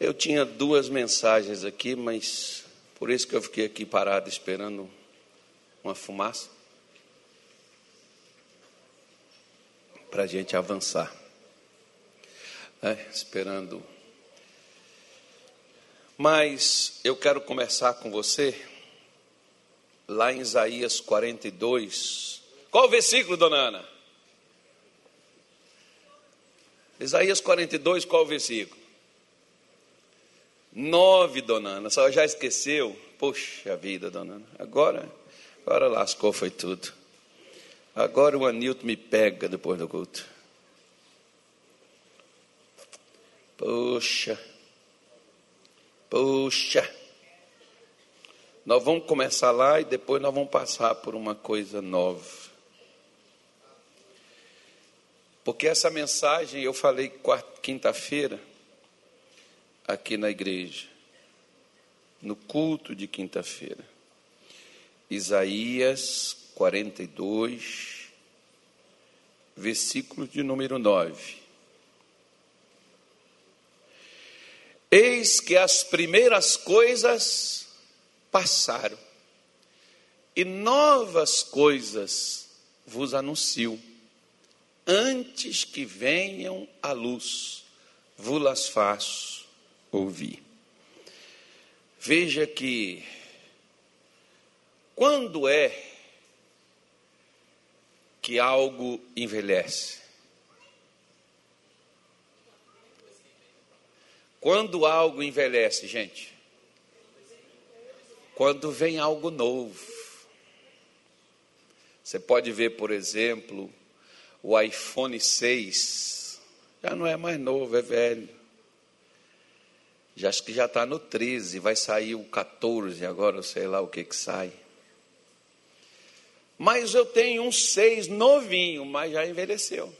Eu tinha duas mensagens aqui, mas por isso que eu fiquei aqui parado esperando uma fumaça para a gente avançar. É, esperando. Mas eu quero começar com você lá em Isaías 42. Qual o versículo, dona Ana? Isaías 42, qual o versículo? 9, dona Ana. Só já esqueceu? Poxa vida, dona Ana. Agora, agora lascou, foi tudo. Agora o Anilton me pega depois do culto. Poxa. Poxa. Nós vamos começar lá e depois nós vamos passar por uma coisa nova. Porque essa mensagem eu falei quinta-feira aqui na igreja, no culto de quinta-feira. Isaías 42, versículo de número 9. Eis que as primeiras coisas passaram. E novas coisas vos anuncio, antes que venham a luz, vos las faço ouvir. Veja que, quando é que algo envelhece? Quando algo envelhece, gente? quando vem algo novo. Você pode ver, por exemplo, o iPhone 6, já não é mais novo, é velho. Já acho que já está no 13, vai sair o 14, agora sei lá o que que sai. Mas eu tenho um 6 novinho, mas já envelheceu.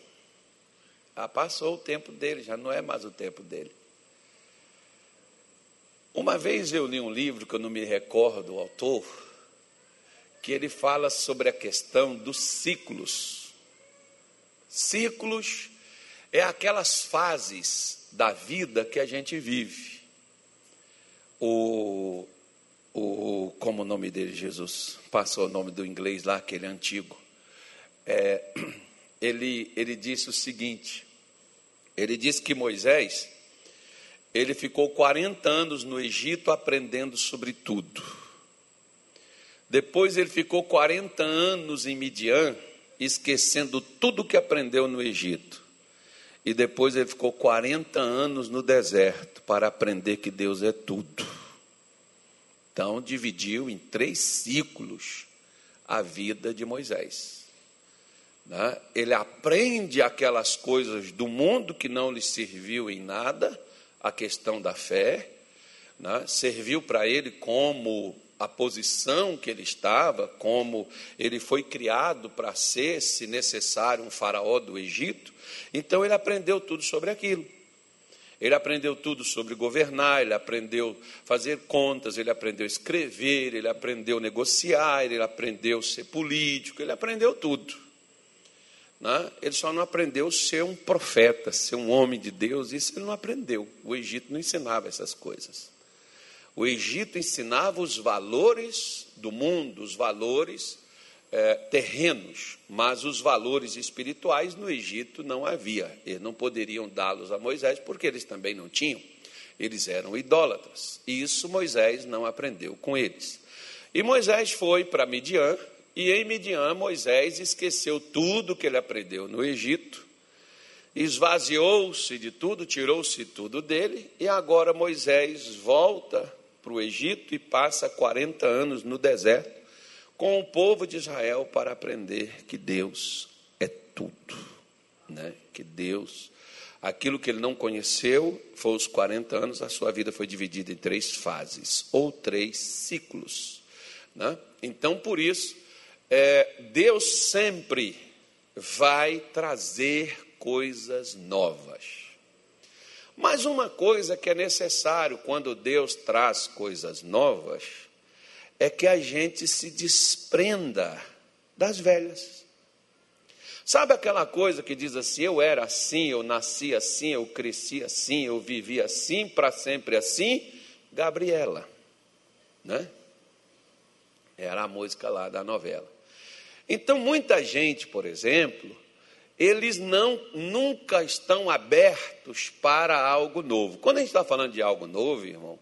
Já passou o tempo dele, já não é mais o tempo dele. Uma vez eu li um livro que eu não me recordo o autor, que ele fala sobre a questão dos ciclos. Ciclos é aquelas fases da vida que a gente vive. O, o como o nome dele, Jesus, passou o nome do inglês lá, aquele antigo. É, ele, ele disse o seguinte: ele disse que Moisés ele ficou 40 anos no Egito aprendendo sobre tudo. Depois ele ficou 40 anos em Midian, esquecendo tudo que aprendeu no Egito. E depois ele ficou 40 anos no deserto para aprender que Deus é tudo. Então dividiu em três ciclos a vida de Moisés. Né? Ele aprende aquelas coisas do mundo que não lhe serviu em nada a questão da fé, né? serviu para ele como a posição que ele estava, como ele foi criado para ser, se necessário, um faraó do Egito. Então ele aprendeu tudo sobre aquilo. Ele aprendeu tudo sobre governar, ele aprendeu fazer contas, ele aprendeu escrever, ele aprendeu negociar, ele aprendeu ser político, ele aprendeu tudo. Né? Ele só não aprendeu ser um profeta, ser um homem de Deus, isso ele não aprendeu. O Egito não ensinava essas coisas. O Egito ensinava os valores do mundo, os valores é, terrenos, mas os valores espirituais no Egito não havia. Eles não poderiam dá-los a Moisés porque eles também não tinham. Eles eram idólatras. E isso Moisés não aprendeu com eles. E Moisés foi para Midian, e em Midian, Moisés esqueceu tudo que ele aprendeu no Egito, esvaziou-se de tudo, tirou-se tudo dele, e agora Moisés volta para o Egito e passa 40 anos no deserto com o povo de Israel para aprender que Deus é tudo, né? que Deus, aquilo que ele não conheceu, foi os 40 anos, a sua vida foi dividida em três fases, ou três ciclos. Né? Então, por isso, é, Deus sempre vai trazer coisas novas. Mas uma coisa que é necessário quando Deus traz coisas novas é que a gente se desprenda das velhas. Sabe aquela coisa que diz assim: eu era assim, eu nasci assim, eu cresci assim, eu vivi assim, para sempre assim? Gabriela, né? Era a música lá da novela. Então, muita gente, por exemplo, eles não nunca estão abertos para algo novo. Quando a gente está falando de algo novo, irmão,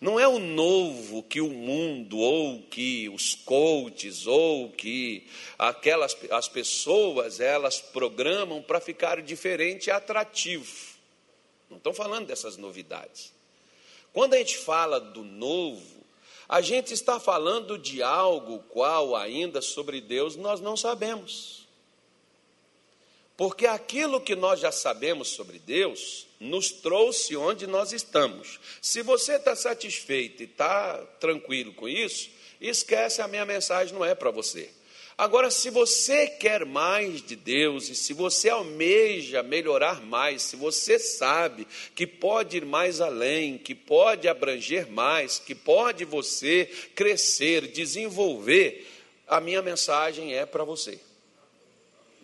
não é o novo que o mundo, ou que os coaches, ou que aquelas as pessoas elas programam para ficar diferente e atrativo. Não estão falando dessas novidades. Quando a gente fala do novo, a gente está falando de algo qual ainda sobre Deus nós não sabemos. Porque aquilo que nós já sabemos sobre Deus nos trouxe onde nós estamos. Se você está satisfeito e está tranquilo com isso, esquece a minha mensagem, não é para você. Agora, se você quer mais de Deus e se você almeja melhorar mais, se você sabe que pode ir mais além, que pode abranger mais, que pode você crescer, desenvolver, a minha mensagem é para você.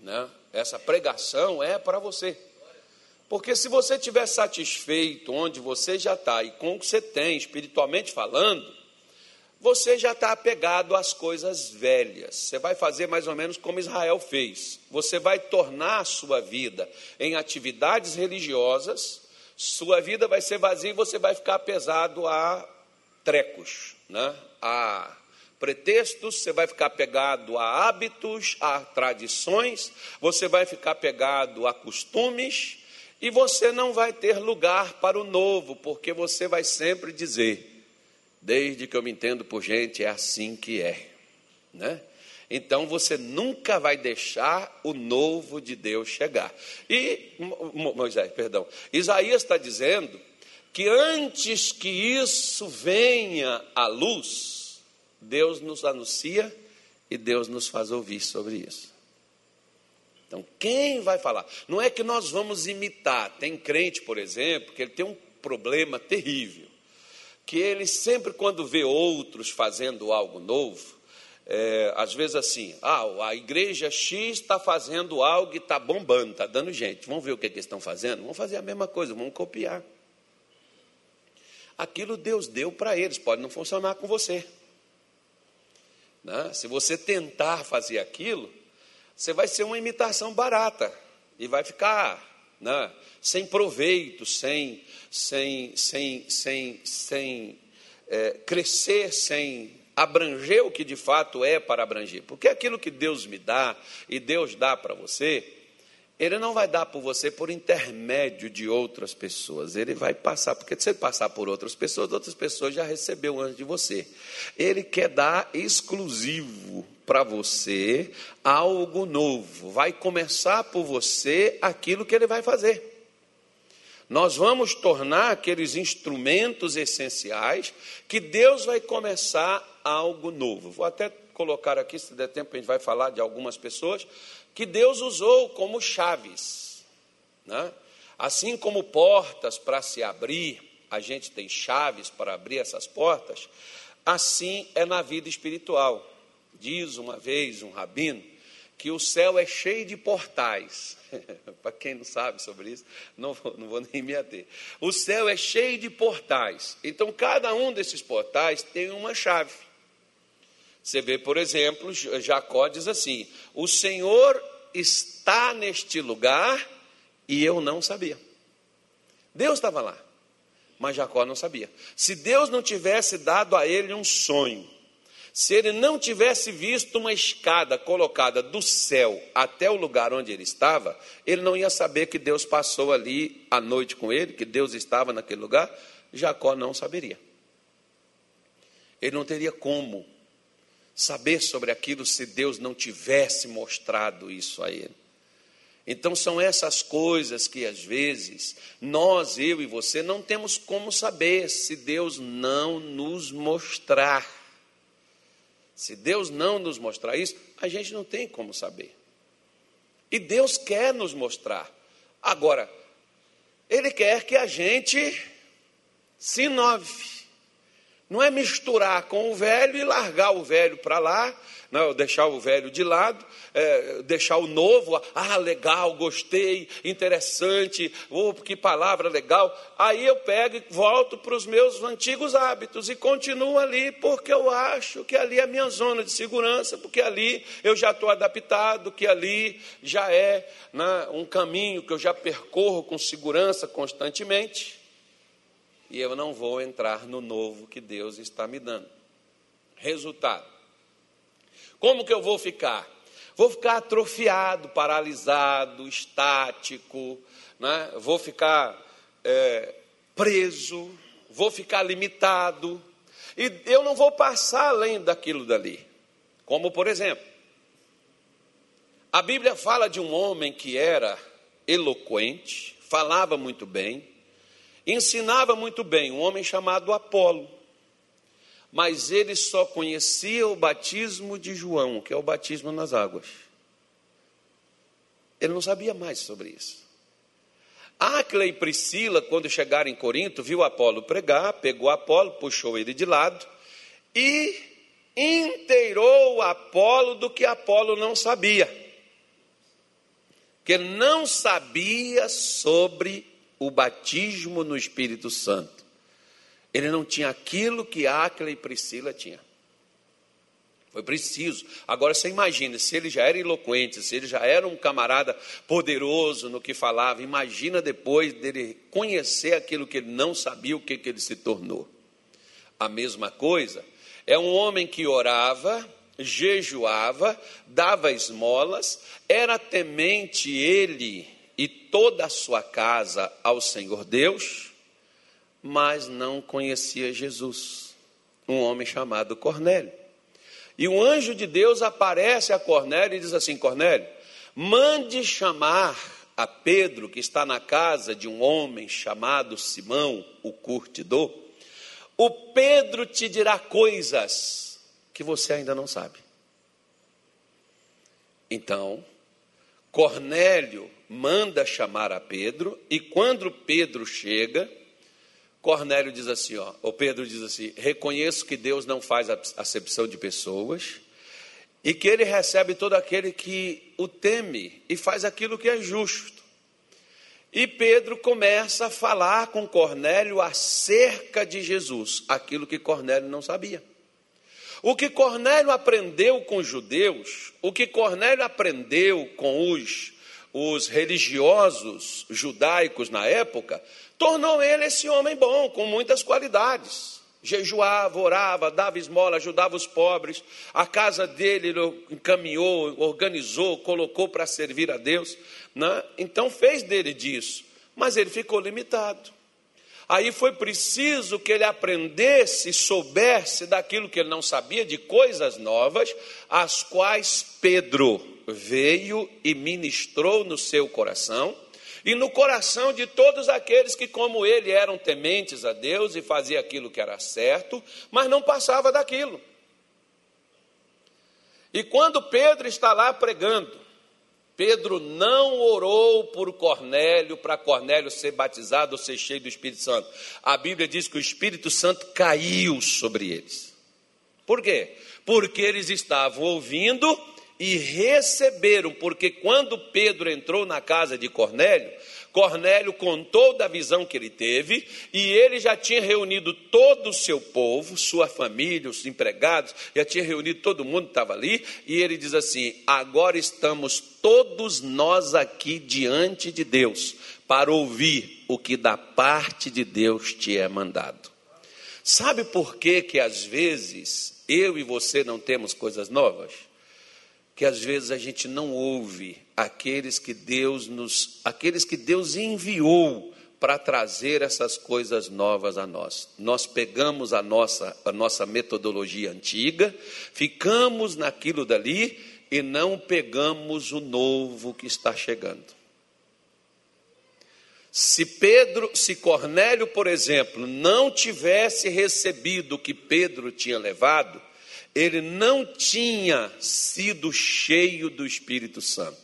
Né? essa pregação é para você. Porque se você estiver satisfeito onde você já está e com o que você tem, espiritualmente falando, você já está apegado às coisas velhas. Você vai fazer mais ou menos como Israel fez. Você vai tornar a sua vida em atividades religiosas, sua vida vai ser vazia e você vai ficar pesado a trecos, né? a pretextos, você vai ficar pegado a hábitos, a tradições, você vai ficar pegado a costumes e você não vai ter lugar para o novo, porque você vai sempre dizer: desde que eu me entendo por gente, é assim que é, né? Então você nunca vai deixar o novo de Deus chegar. E Moisés, perdão, Isaías está dizendo que antes que isso venha à luz, Deus nos anuncia e Deus nos faz ouvir sobre isso. Então, quem vai falar? Não é que nós vamos imitar. Tem crente, por exemplo, que ele tem um problema terrível, que ele sempre quando vê outros fazendo algo novo, é, às vezes assim, ah, a igreja X está fazendo algo e está bombando, está dando gente. Vamos ver o que, que eles estão fazendo? Vamos fazer a mesma coisa, vamos copiar. Aquilo Deus deu para eles, pode não funcionar com você. Né? Se você tentar fazer aquilo, você vai ser uma imitação barata e vai ficar né, sem proveito, sem, sem, sem, sem, sem é, crescer, sem abranger o que de fato é para abranger. Porque aquilo que Deus me dá e Deus dá para você, ele não vai dar por você por intermédio de outras pessoas. Ele vai passar, porque se ele passar por outras pessoas, outras pessoas já recebeu antes de você. Ele quer dar exclusivo para você algo novo. Vai começar por você aquilo que ele vai fazer. Nós vamos tornar aqueles instrumentos essenciais que Deus vai começar algo novo. Vou até colocar aqui, se der tempo, a gente vai falar de algumas pessoas que Deus usou como chaves. Né? Assim como portas para se abrir, a gente tem chaves para abrir essas portas, assim é na vida espiritual. Diz uma vez um rabino que o céu é cheio de portais. para quem não sabe sobre isso, não não vou nem me ater. O céu é cheio de portais. Então, cada um desses portais tem uma chave. Você vê, por exemplo, Jacó diz assim: O Senhor está neste lugar e eu não sabia. Deus estava lá, mas Jacó não sabia. Se Deus não tivesse dado a ele um sonho, se ele não tivesse visto uma escada colocada do céu até o lugar onde ele estava, ele não ia saber que Deus passou ali a noite com ele, que Deus estava naquele lugar. Jacó não saberia. Ele não teria como saber sobre aquilo se Deus não tivesse mostrado isso a ele. Então são essas coisas que às vezes nós, eu e você, não temos como saber se Deus não nos mostrar. Se Deus não nos mostrar isso, a gente não tem como saber. E Deus quer nos mostrar. Agora, Ele quer que a gente se inove. Não é misturar com o velho e largar o velho para lá, não, deixar o velho de lado, é, deixar o novo, ah, legal, gostei, interessante, oh, que palavra legal. Aí eu pego e volto para os meus antigos hábitos e continuo ali, porque eu acho que ali é a minha zona de segurança, porque ali eu já estou adaptado, que ali já é né, um caminho que eu já percorro com segurança constantemente. E eu não vou entrar no novo que Deus está me dando. Resultado como que eu vou ficar? Vou ficar atrofiado, paralisado, estático, né? vou ficar é, preso, vou ficar limitado, e eu não vou passar além daquilo dali. Como, por exemplo, a Bíblia fala de um homem que era eloquente, falava muito bem, ensinava muito bem, um homem chamado Apolo mas ele só conhecia o batismo de João, que é o batismo nas águas. Ele não sabia mais sobre isso. Áquila e Priscila, quando chegaram em Corinto, viu Apolo pregar, pegou Apolo, puxou ele de lado e inteirou Apolo do que Apolo não sabia. Que não sabia sobre o batismo no Espírito Santo. Ele não tinha aquilo que Áquila e Priscila tinham. Foi preciso. Agora você imagina, se ele já era eloquente, se ele já era um camarada poderoso no que falava, imagina depois dele conhecer aquilo que ele não sabia, o que, que ele se tornou. A mesma coisa, é um homem que orava, jejuava, dava esmolas, era temente ele toda a sua casa ao Senhor Deus, mas não conhecia Jesus, um homem chamado Cornélio. E o anjo de Deus aparece a Cornélio e diz assim: Cornélio, mande chamar a Pedro, que está na casa de um homem chamado Simão, o curtidor. O Pedro te dirá coisas que você ainda não sabe. Então, Cornélio manda chamar a Pedro, e quando Pedro chega, Cornélio diz assim, ó, o Pedro diz assim: reconheço que Deus não faz acepção de pessoas e que ele recebe todo aquele que o teme e faz aquilo que é justo. E Pedro começa a falar com Cornélio acerca de Jesus, aquilo que Cornélio não sabia. O que Cornélio aprendeu com os judeus, o que Cornélio aprendeu com os, os religiosos judaicos na época, tornou ele esse homem bom, com muitas qualidades. Jejuava, orava, dava esmola, ajudava os pobres. A casa dele ele encaminhou, organizou, colocou para servir a Deus. Né? Então fez dele disso. Mas ele ficou limitado. Aí foi preciso que ele aprendesse, soubesse daquilo que ele não sabia, de coisas novas, as quais Pedro veio e ministrou no seu coração e no coração de todos aqueles que, como ele, eram tementes a Deus e fazia aquilo que era certo, mas não passava daquilo. E quando Pedro está lá pregando, Pedro não orou por Cornélio, para Cornélio ser batizado ou ser cheio do Espírito Santo. A Bíblia diz que o Espírito Santo caiu sobre eles. Por quê? Porque eles estavam ouvindo e receberam, porque quando Pedro entrou na casa de Cornélio, Cornélio contou da visão que ele teve e ele já tinha reunido todo o seu povo, sua família, os empregados, já tinha reunido todo mundo que estava ali e ele diz assim: agora estamos todos nós aqui diante de Deus para ouvir o que da parte de Deus te é mandado. Sabe por que que às vezes eu e você não temos coisas novas? que às vezes a gente não ouve aqueles que Deus nos, aqueles que Deus enviou para trazer essas coisas novas a nós. Nós pegamos a nossa, a nossa metodologia antiga, ficamos naquilo dali e não pegamos o novo que está chegando. Se Pedro, se Cornélio, por exemplo, não tivesse recebido o que Pedro tinha levado, ele não tinha sido cheio do Espírito Santo.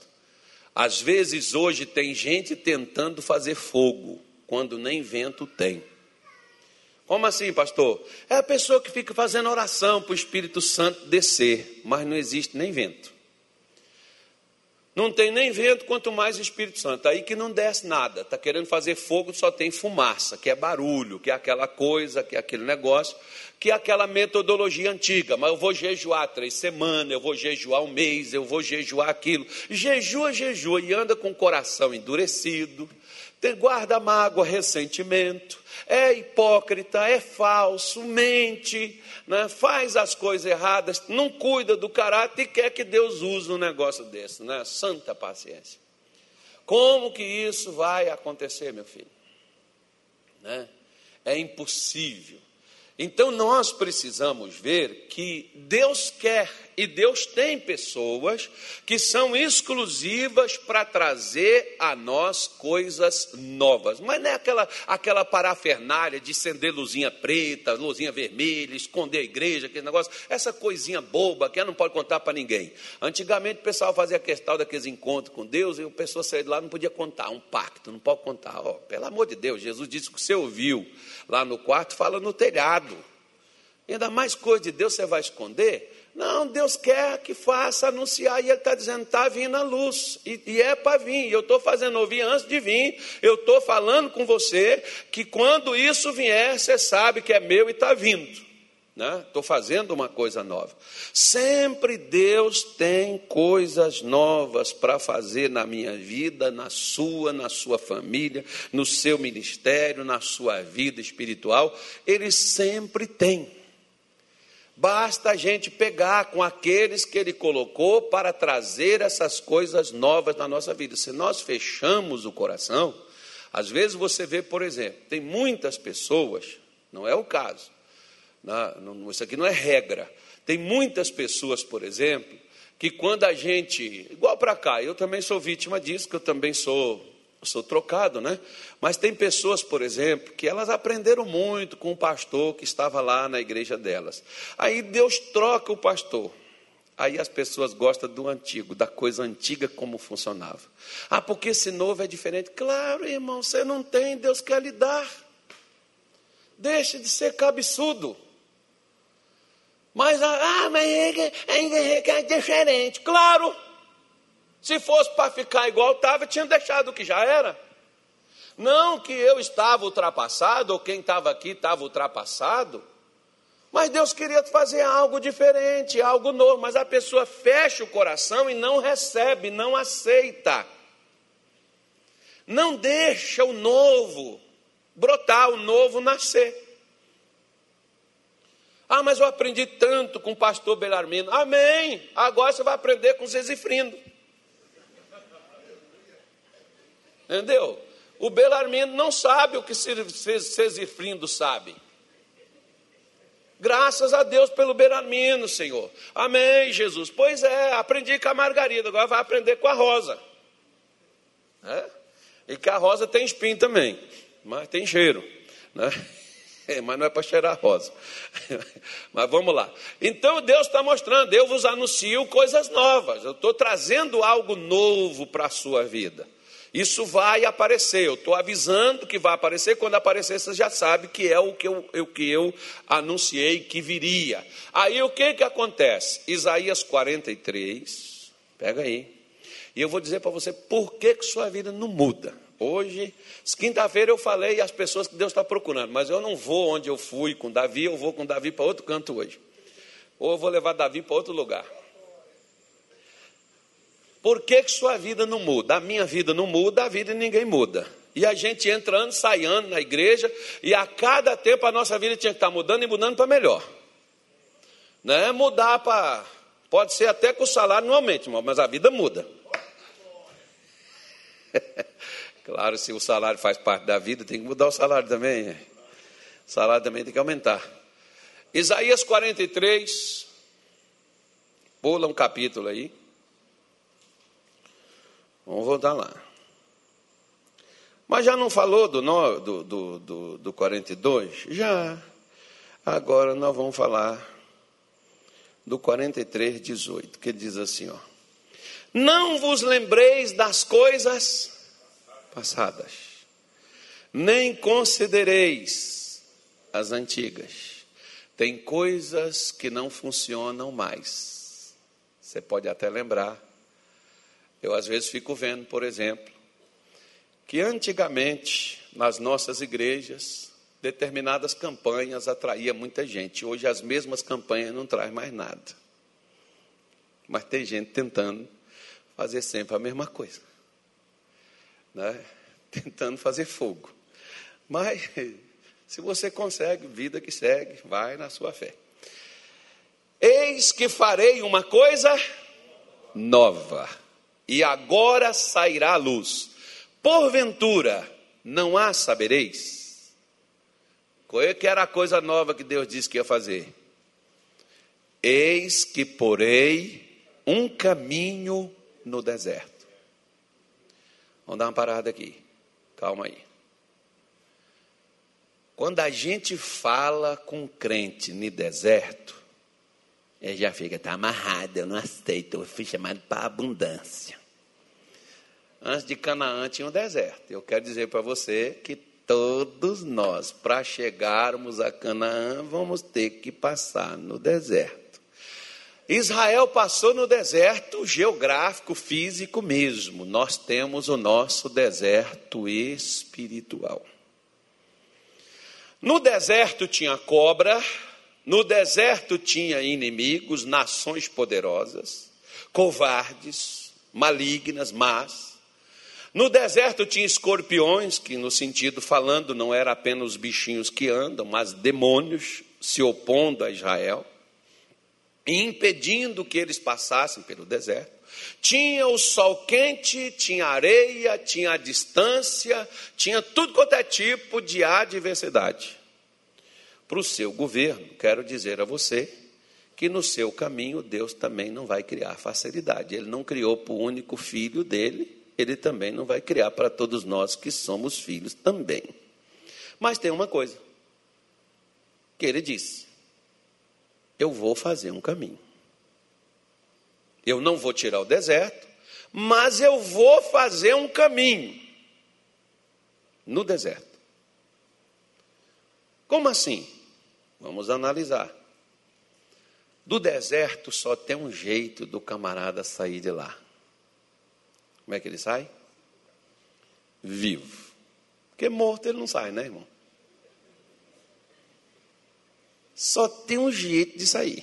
Às vezes hoje tem gente tentando fazer fogo, quando nem vento tem. Como assim, pastor? É a pessoa que fica fazendo oração para o Espírito Santo descer, mas não existe nem vento. Não tem nem vento, quanto mais Espírito Santo. Aí que não desce nada. Está querendo fazer fogo, só tem fumaça, que é barulho, que é aquela coisa, que é aquele negócio, que aquela metodologia antiga. Mas eu vou jejuar três semanas, eu vou jejuar um mês, eu vou jejuar aquilo. Jejua, jejua e anda com o coração endurecido. Guarda mágoa, ressentimento é hipócrita, é falso, mente, né? faz as coisas erradas, não cuida do caráter e quer que Deus use um negócio desse, né? Santa paciência. Como que isso vai acontecer, meu filho? Né? É impossível. Então nós precisamos ver que Deus quer e Deus tem pessoas que são exclusivas para trazer a nós coisas novas. Mas não é aquela, aquela parafernália de acender luzinha preta, luzinha vermelha, esconder a igreja, aquele negócio, essa coisinha boba que não pode contar para ninguém. Antigamente o pessoal fazia questão daqueles encontros com Deus e o pessoal saía de lá não podia contar, um pacto, não pode contar. Oh, pelo amor de Deus, Jesus disse que você ouviu lá no quarto, fala no telhado. Ainda mais coisa de Deus você vai esconder? Não, Deus quer que faça anunciar, e Ele está dizendo: está vindo a luz, e, e é para vir. Eu estou fazendo ouvir antes de vir, eu estou falando com você que quando isso vier, você sabe que é meu e está vindo. Estou né? fazendo uma coisa nova. Sempre Deus tem coisas novas para fazer na minha vida, na sua, na sua família, no seu ministério, na sua vida espiritual. Ele sempre tem. Basta a gente pegar com aqueles que Ele colocou para trazer essas coisas novas na nossa vida. Se nós fechamos o coração, às vezes você vê, por exemplo, tem muitas pessoas, não é o caso, não, isso aqui não é regra. Tem muitas pessoas, por exemplo, que quando a gente, igual para cá, eu também sou vítima disso, que eu também sou eu sou trocado, né? Mas tem pessoas, por exemplo, que elas aprenderam muito com o pastor que estava lá na igreja delas. Aí Deus troca o pastor. Aí as pessoas gostam do antigo, da coisa antiga como funcionava. Ah, porque esse novo é diferente. Claro, irmão, você não tem, Deus quer lhe dar. Deixe de ser cabeçudo. Mas, ah, mas é, é, é diferente. Claro. Se fosse para ficar igual estava, tinha deixado o que já era. Não que eu estava ultrapassado, ou quem estava aqui estava ultrapassado. Mas Deus queria fazer algo diferente, algo novo. Mas a pessoa fecha o coração e não recebe, não aceita. Não deixa o novo brotar, o novo nascer. Ah, mas eu aprendi tanto com o pastor Belarmino. Amém. Agora você vai aprender com Zezifrindo. Entendeu? O Belarmino não sabe o que Cesifrindo sabe. Graças a Deus pelo Belarmino, Senhor. Amém, Jesus. Pois é, aprendi com a Margarida, agora vai aprender com a Rosa. É? E que a Rosa tem espinho também, mas tem cheiro. Né? É, mas não é para cheirar rosa. mas vamos lá. Então Deus está mostrando, eu vos anuncio coisas novas. Eu estou trazendo algo novo para a sua vida. Isso vai aparecer, eu estou avisando que vai aparecer, quando aparecer você já sabe que é o que eu, o que eu anunciei que viria. Aí o que, que acontece? Isaías 43, pega aí, e eu vou dizer para você por que, que sua vida não muda. Hoje, quinta-feira eu falei as pessoas que Deus está procurando, mas eu não vou onde eu fui com Davi, eu vou com Davi para outro canto hoje. Ou eu vou levar Davi para outro lugar. Por que, que sua vida não muda? A minha vida não muda, a vida de ninguém muda. E a gente entrando, saindo na igreja, e a cada tempo a nossa vida tinha que estar mudando e mudando para melhor. Não é mudar para. Pode ser até que o salário não aumente, irmão, mas a vida muda. claro, se o salário faz parte da vida, tem que mudar o salário também. O salário também tem que aumentar. Isaías 43, pula um capítulo aí. Vamos voltar lá. Mas já não falou do, do, do, do, do 42? Já. Agora nós vamos falar do 43, 18, que diz assim: ó, Não vos lembreis das coisas passadas, nem considereis as antigas. Tem coisas que não funcionam mais. Você pode até lembrar. Eu às vezes fico vendo, por exemplo, que antigamente nas nossas igrejas determinadas campanhas atraíam muita gente. Hoje as mesmas campanhas não trazem mais nada. Mas tem gente tentando fazer sempre a mesma coisa. Né? Tentando fazer fogo. Mas se você consegue, vida que segue, vai na sua fé. Eis que farei uma coisa nova, e agora sairá a luz. Porventura, não há sabereis? Qual é que era a coisa nova que Deus disse que ia fazer? Eis que porei um caminho no deserto. Vamos dar uma parada aqui. Calma aí. Quando a gente fala com um crente no deserto, ele já fica, está amarrado, eu não aceito, eu fui chamado para abundância. Antes de Canaã tinha um deserto. Eu quero dizer para você que todos nós, para chegarmos a Canaã, vamos ter que passar no deserto. Israel passou no deserto geográfico, físico mesmo. Nós temos o nosso deserto espiritual. No deserto tinha cobra, no deserto tinha inimigos, nações poderosas, covardes, malignas, más. No deserto tinha escorpiões, que no sentido falando não era apenas os bichinhos que andam, mas demônios se opondo a Israel, e impedindo que eles passassem pelo deserto. Tinha o sol quente, tinha areia, tinha a distância, tinha tudo quanto é tipo de adversidade. Para o seu governo, quero dizer a você que no seu caminho Deus também não vai criar facilidade. Ele não criou para o único filho dele, ele também não vai criar para todos nós que somos filhos também. Mas tem uma coisa que ele disse: eu vou fazer um caminho. Eu não vou tirar o deserto, mas eu vou fazer um caminho no deserto. Como assim? Vamos analisar. Do deserto só tem um jeito do camarada sair de lá. Como é que ele sai? Vivo. Porque morto ele não sai, né, irmão? Só tem um jeito de sair: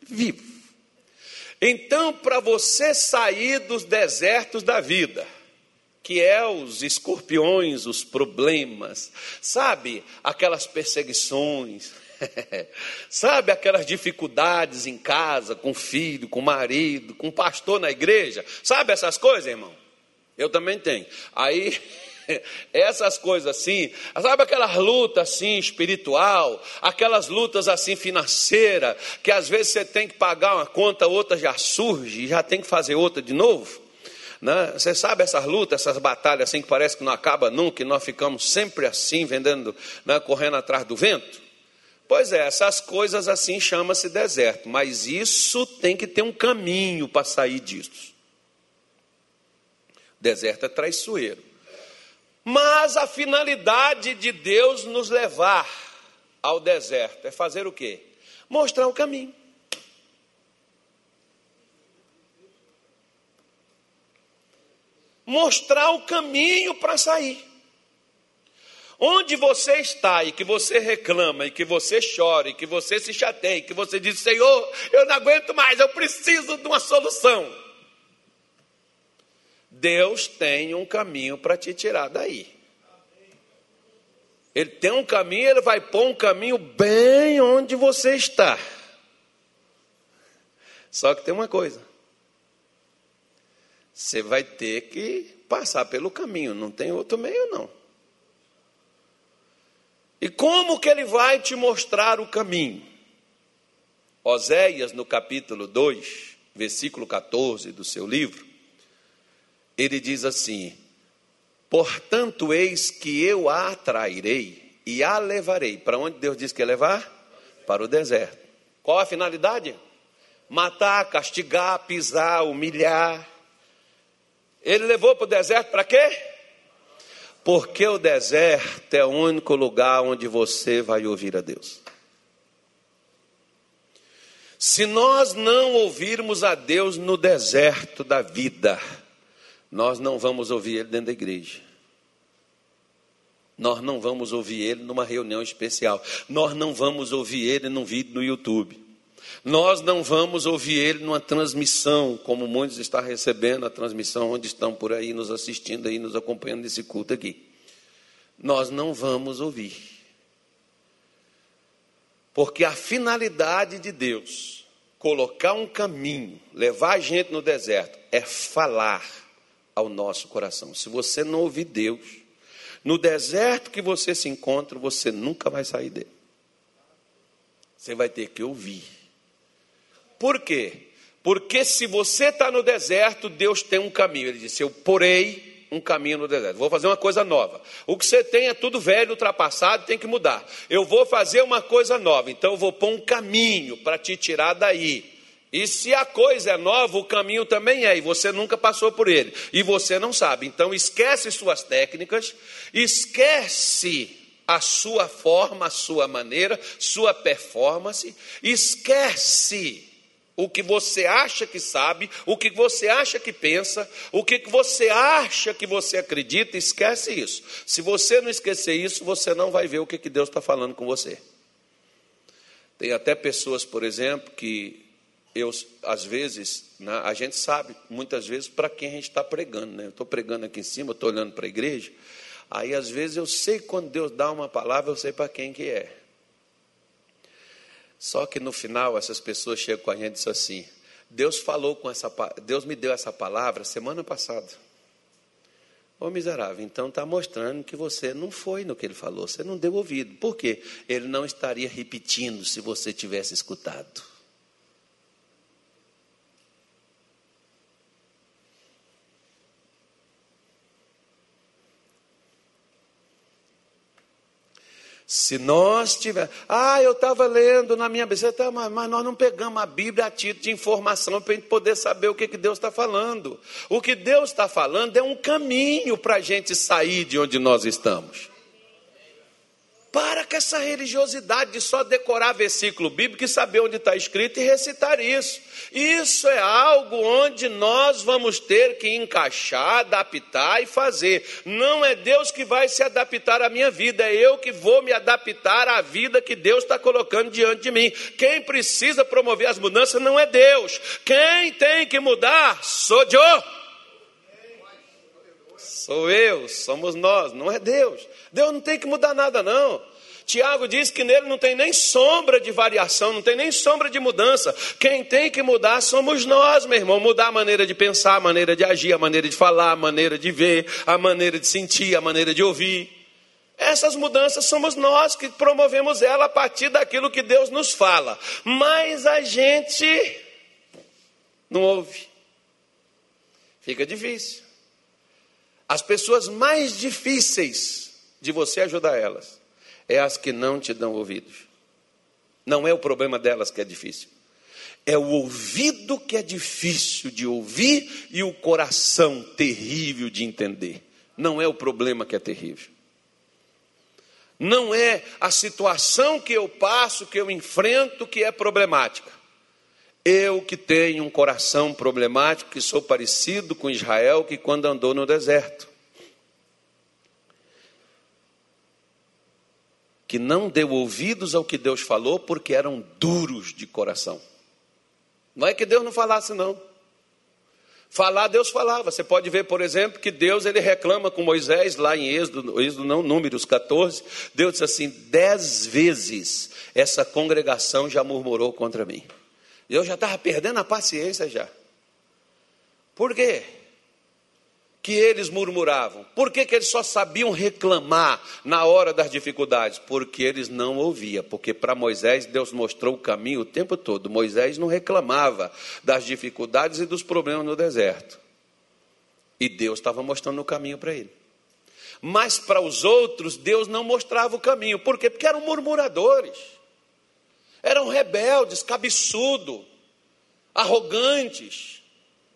vivo. Então, para você sair dos desertos da vida, que é os escorpiões, os problemas, sabe, aquelas perseguições, sabe aquelas dificuldades em casa, com filho, com marido, com pastor na igreja, sabe essas coisas, irmão? Eu também tenho. Aí essas coisas assim, sabe aquelas lutas assim espiritual, aquelas lutas assim financeira, que às vezes você tem que pagar uma conta, outra já surge, já tem que fazer outra de novo. Né? Você sabe essas lutas, essas batalhas assim que parece que não acaba nunca, e nós ficamos sempre assim, vendendo, né, correndo atrás do vento? Pois é, essas coisas assim chama-se deserto, mas isso tem que ter um caminho para sair disso. Deserto é traiçoeiro. Mas a finalidade de Deus nos levar ao deserto é fazer o quê? Mostrar o caminho. Mostrar o caminho para sair. Onde você está e que você reclama, e que você chora, e que você se chateia, e que você diz: Senhor, eu não aguento mais, eu preciso de uma solução. Deus tem um caminho para te tirar daí. Ele tem um caminho, ele vai pôr um caminho bem onde você está. Só que tem uma coisa: você vai ter que passar pelo caminho, não tem outro meio, não. E como que ele vai te mostrar o caminho? Oséias, no capítulo 2, versículo 14 do seu livro, ele diz assim: Portanto, eis que eu a atrairei e a levarei. Para onde Deus diz que ia levar? Para o deserto. Qual a finalidade? Matar, castigar, pisar, humilhar. Ele levou para o deserto para quê? Porque o deserto é o único lugar onde você vai ouvir a Deus. Se nós não ouvirmos a Deus no deserto da vida, nós não vamos ouvir Ele dentro da igreja. Nós não vamos ouvir Ele numa reunião especial. Nós não vamos ouvir Ele num vídeo no YouTube. Nós não vamos ouvir Ele numa transmissão, como muitos estão recebendo a transmissão, onde estão por aí nos assistindo, aí, nos acompanhando nesse culto aqui. Nós não vamos ouvir. Porque a finalidade de Deus, colocar um caminho, levar a gente no deserto, é falar ao nosso coração. Se você não ouvir Deus, no deserto que você se encontra, você nunca vai sair dele. Você vai ter que ouvir. Por quê? Porque se você está no deserto, Deus tem um caminho. Ele disse: Eu porei um caminho no deserto. Vou fazer uma coisa nova. O que você tem é tudo velho, ultrapassado, tem que mudar. Eu vou fazer uma coisa nova. Então eu vou pôr um caminho para te tirar daí. E se a coisa é nova, o caminho também é, e você nunca passou por ele, e você não sabe. Então esquece suas técnicas, esquece a sua forma, a sua maneira, sua performance, esquece o que você acha que sabe, o que você acha que pensa, o que você acha que você acredita, esquece isso. Se você não esquecer isso, você não vai ver o que Deus está falando com você. Tem até pessoas, por exemplo, que eu, às vezes, né, a gente sabe, muitas vezes, para quem a gente está pregando. Né? Eu estou pregando aqui em cima, estou olhando para a igreja, aí às vezes eu sei quando Deus dá uma palavra, eu sei para quem que é. Só que no final essas pessoas chegam com a gente e dizem assim: Deus falou com essa Deus me deu essa palavra semana passada. Ô miserável, então está mostrando que você não foi no que ele falou, você não deu ouvido. Por quê? Ele não estaria repetindo se você tivesse escutado. Se nós tivermos. Ah, eu estava lendo na minha Bíblia, tá, mas, mas, nós não pegamos a Bíblia a título de informação para a gente poder saber o que, que Deus está falando. O que Deus está falando é um caminho para a gente sair de onde nós estamos. Para com essa religiosidade de só decorar versículo bíblico e saber onde está escrito e recitar isso. Isso é algo onde nós vamos ter que encaixar, adaptar e fazer. Não é Deus que vai se adaptar à minha vida, é eu que vou me adaptar à vida que Deus está colocando diante de mim. Quem precisa promover as mudanças não é Deus. Quem tem que mudar sou eu. Sou eu, somos nós, não é Deus. Deus não tem que mudar nada, não. Tiago diz que nele não tem nem sombra de variação, não tem nem sombra de mudança. Quem tem que mudar somos nós, meu irmão. Mudar a maneira de pensar, a maneira de agir, a maneira de falar, a maneira de ver, a maneira de sentir, a maneira de ouvir. Essas mudanças somos nós que promovemos ela a partir daquilo que Deus nos fala. Mas a gente não ouve. Fica difícil. As pessoas mais difíceis de você ajudar elas é as que não te dão ouvidos. Não é o problema delas que é difícil. É o ouvido que é difícil de ouvir e o coração terrível de entender. Não é o problema que é terrível. Não é a situação que eu passo, que eu enfrento, que é problemática. Eu que tenho um coração problemático, que sou parecido com Israel, que quando andou no deserto. Que não deu ouvidos ao que Deus falou, porque eram duros de coração. Não é que Deus não falasse, não. Falar, Deus falava. Você pode ver, por exemplo, que Deus ele reclama com Moisés, lá em Êxodo, Êxodo não, Números 14. Deus diz assim: dez vezes essa congregação já murmurou contra mim. Eu já estava perdendo a paciência já. Por quê? Que eles murmuravam. Por que, que eles só sabiam reclamar na hora das dificuldades? Porque eles não ouviam. Porque para Moisés, Deus mostrou o caminho o tempo todo. Moisés não reclamava das dificuldades e dos problemas no deserto. E Deus estava mostrando o caminho para ele. Mas para os outros, Deus não mostrava o caminho. Por quê? Porque eram murmuradores. Eram rebeldes, cabeçudo, arrogantes.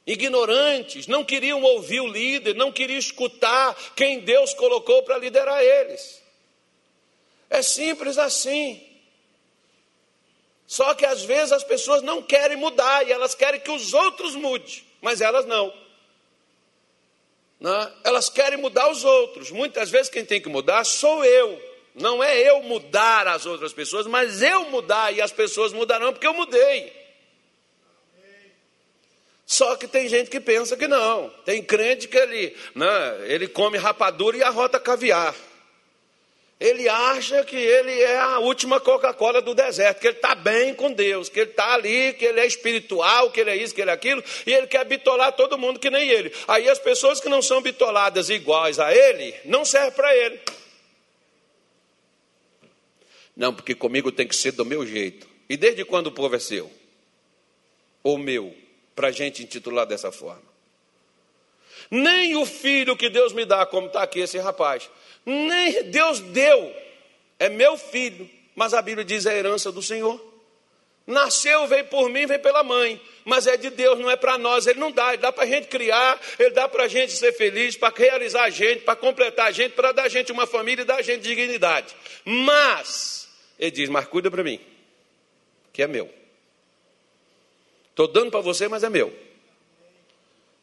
ignorantes, não queriam ouvir o líder, não queriam escutar quem Deus colocou para liderar eles. É simples assim. Só que às vezes as pessoas não querem mudar e elas querem que os outros mudem, mas elas não. não. Né? Elas querem mudar os outros. Muitas vezes quem tem que mudar sou eu. Não é eu mudar as outras pessoas, mas eu mudar e as pessoas mudarão porque eu mudei. Só que tem gente que pensa que não. Tem crente que ele, né, ele come rapadura e arrota caviar. Ele acha que ele é a última Coca-Cola do deserto, que ele está bem com Deus, que ele está ali, que ele é espiritual, que ele é isso, que ele é aquilo, e ele quer bitolar todo mundo que nem ele. Aí as pessoas que não são bitoladas iguais a ele, não servem para ele. Não, porque comigo tem que ser do meu jeito. E desde quando o povo é seu? Ou meu? para a gente intitular dessa forma. Nem o filho que Deus me dá, como está aqui esse rapaz, nem Deus deu, é meu filho, mas a Bíblia diz é a herança do Senhor. Nasceu, veio por mim, veio pela mãe, mas é de Deus, não é para nós. Ele não dá, ele dá para a gente criar, ele dá para a gente ser feliz, para realizar a gente, para completar a gente, para dar a gente uma família e dar a gente dignidade. Mas, ele diz: Mas cuida para mim, que é meu. Estou dando para você, mas é meu.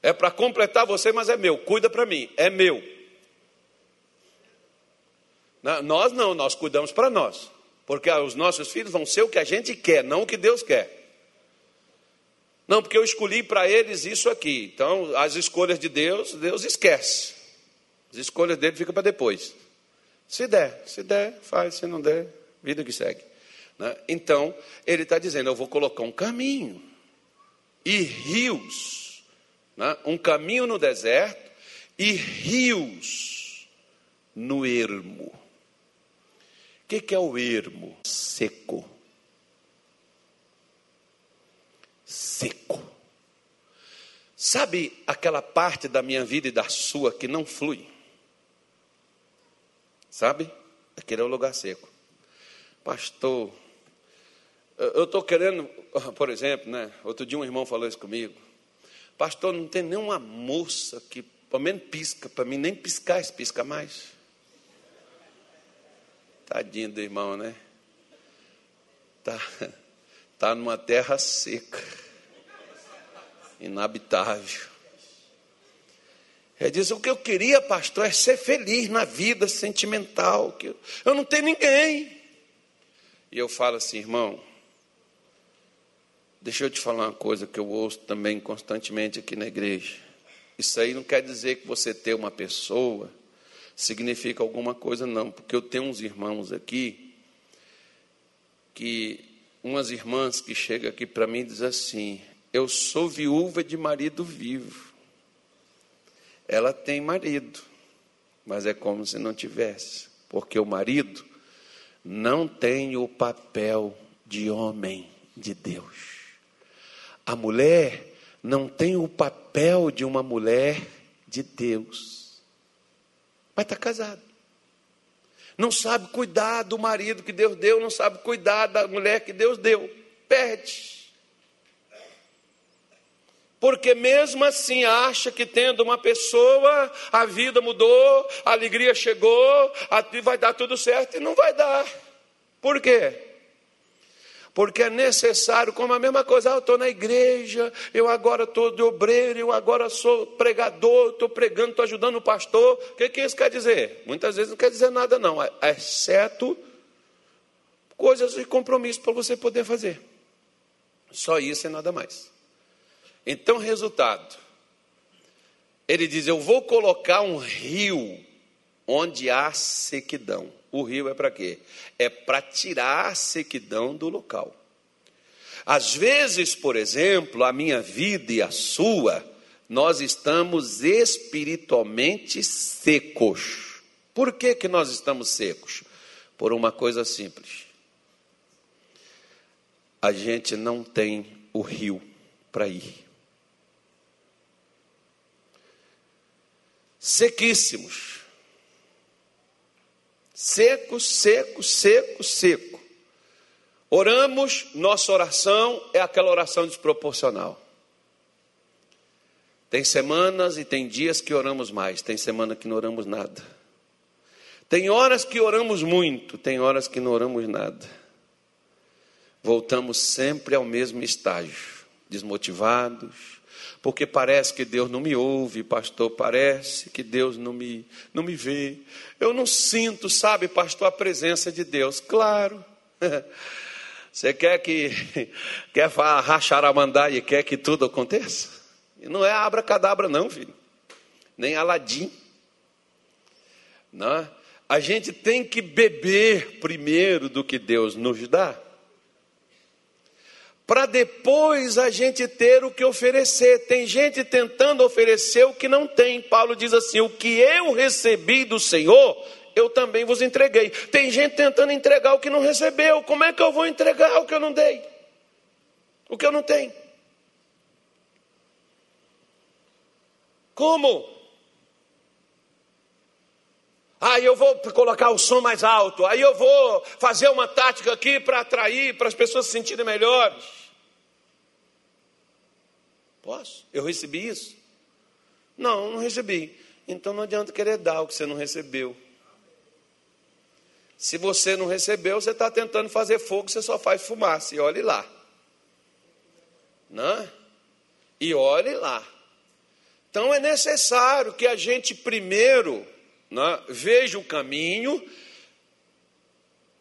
É para completar você, mas é meu. Cuida para mim, é meu. Nós não, nós cuidamos para nós. Porque os nossos filhos vão ser o que a gente quer, não o que Deus quer. Não, porque eu escolhi para eles isso aqui. Então, as escolhas de Deus, Deus esquece. As escolhas dele ficam para depois. Se der, se der, faz, se não der, vida que segue. Né? Então, ele está dizendo: eu vou colocar um caminho e rios, né? um caminho no deserto e rios no ermo. O que, que é o ermo? Seco. Seco. Sabe aquela parte da minha vida e da sua que não flui? Sabe? Aquele é o lugar seco. Pastor, eu estou querendo, por exemplo, né? Outro dia um irmão falou isso comigo. Pastor, não tem nenhuma moça que, pelo menos pisca, para mim nem piscar, pisca mais. Tadinho do irmão, né? Tá, tá numa terra seca, inabitável. Ele diz: O que eu queria, pastor, é ser feliz na vida sentimental. Que eu, eu não tenho ninguém. E eu falo assim, irmão, Deixa eu te falar uma coisa que eu ouço também constantemente aqui na igreja. Isso aí não quer dizer que você ter uma pessoa significa alguma coisa, não, porque eu tenho uns irmãos aqui que umas irmãs que chegam aqui para mim e dizem assim: Eu sou viúva de marido vivo. Ela tem marido, mas é como se não tivesse, porque o marido não tem o papel de homem de Deus. A mulher não tem o papel de uma mulher de Deus, mas está casado. Não sabe cuidar do marido que Deus deu, não sabe cuidar da mulher que Deus deu. Perde. Porque mesmo assim acha que tendo uma pessoa, a vida mudou, a alegria chegou, vai dar tudo certo e não vai dar. Por quê? porque é necessário, como a mesma coisa, ah, eu estou na igreja, eu agora estou de obreiro, eu agora sou pregador, estou pregando, estou ajudando o pastor. O que, que isso quer dizer? Muitas vezes não quer dizer nada, não, é, exceto coisas de compromisso para você poder fazer. Só isso e nada mais. Então, resultado, ele diz: Eu vou colocar um rio onde há sequidão. O rio é para quê? É para tirar a sequidão do local. Às vezes, por exemplo, a minha vida e a sua, nós estamos espiritualmente secos. Por que, que nós estamos secos? Por uma coisa simples. A gente não tem o rio para ir. Sequíssimos Seco, seco, seco, seco. Oramos, nossa oração é aquela oração desproporcional. Tem semanas e tem dias que oramos mais, tem semana que não oramos nada. Tem horas que oramos muito, tem horas que não oramos nada. Voltamos sempre ao mesmo estágio, desmotivados, porque parece que Deus não me ouve, pastor, parece que Deus não me, não me vê. Eu não sinto, sabe, pastor, a presença de Deus. Claro. Você quer que quer rachar a mandar e quer que tudo aconteça? Não é abracadabra, não, filho. Nem aladim. Não. É? A gente tem que beber primeiro do que Deus nos dá. Para depois a gente ter o que oferecer. Tem gente tentando oferecer o que não tem. Paulo diz assim: O que eu recebi do Senhor, eu também vos entreguei. Tem gente tentando entregar o que não recebeu. Como é que eu vou entregar o que eu não dei? O que eu não tenho? Como? Aí eu vou colocar o som mais alto, aí eu vou fazer uma tática aqui para atrair, para as pessoas se sentirem melhores. Posso? Eu recebi isso? Não, não recebi. Então não adianta querer dar o que você não recebeu. Se você não recebeu, você está tentando fazer fogo, você só faz fumaça. E olhe lá. Né? E olhe lá. Então é necessário que a gente primeiro né, veja o caminho,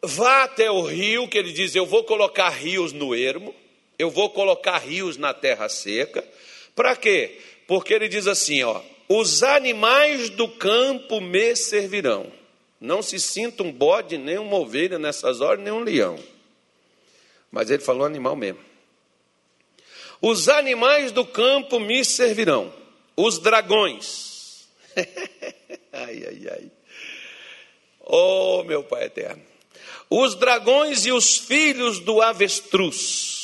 vá até o rio, que ele diz: Eu vou colocar rios no ermo, eu vou colocar rios na terra seca. Para quê? Porque ele diz assim: ó, os animais do campo me servirão. Não se sinta um bode, nem uma ovelha nessas horas, nem um leão. Mas ele falou animal mesmo. Os animais do campo me servirão os dragões. ai, ai, ai. Oh, meu Pai eterno. Os dragões e os filhos do avestruz.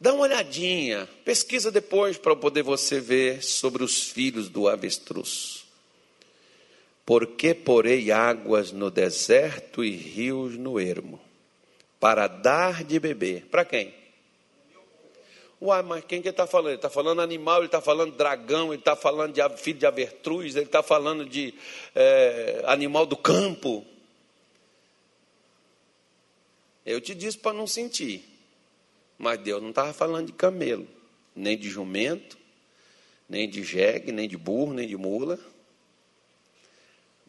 Dá uma olhadinha, pesquisa depois para poder você ver sobre os filhos do avestruz. Porque porei águas no deserto e rios no ermo, para dar de beber. Para quem? Uai, mas quem que ele está falando? Ele está falando animal, ele está falando dragão, ele está falando de filho de avestruz, ele está falando de é, animal do campo. Eu te disse para não sentir. Mas Deus não estava falando de camelo, nem de jumento, nem de jegue, nem de burro, nem de mula.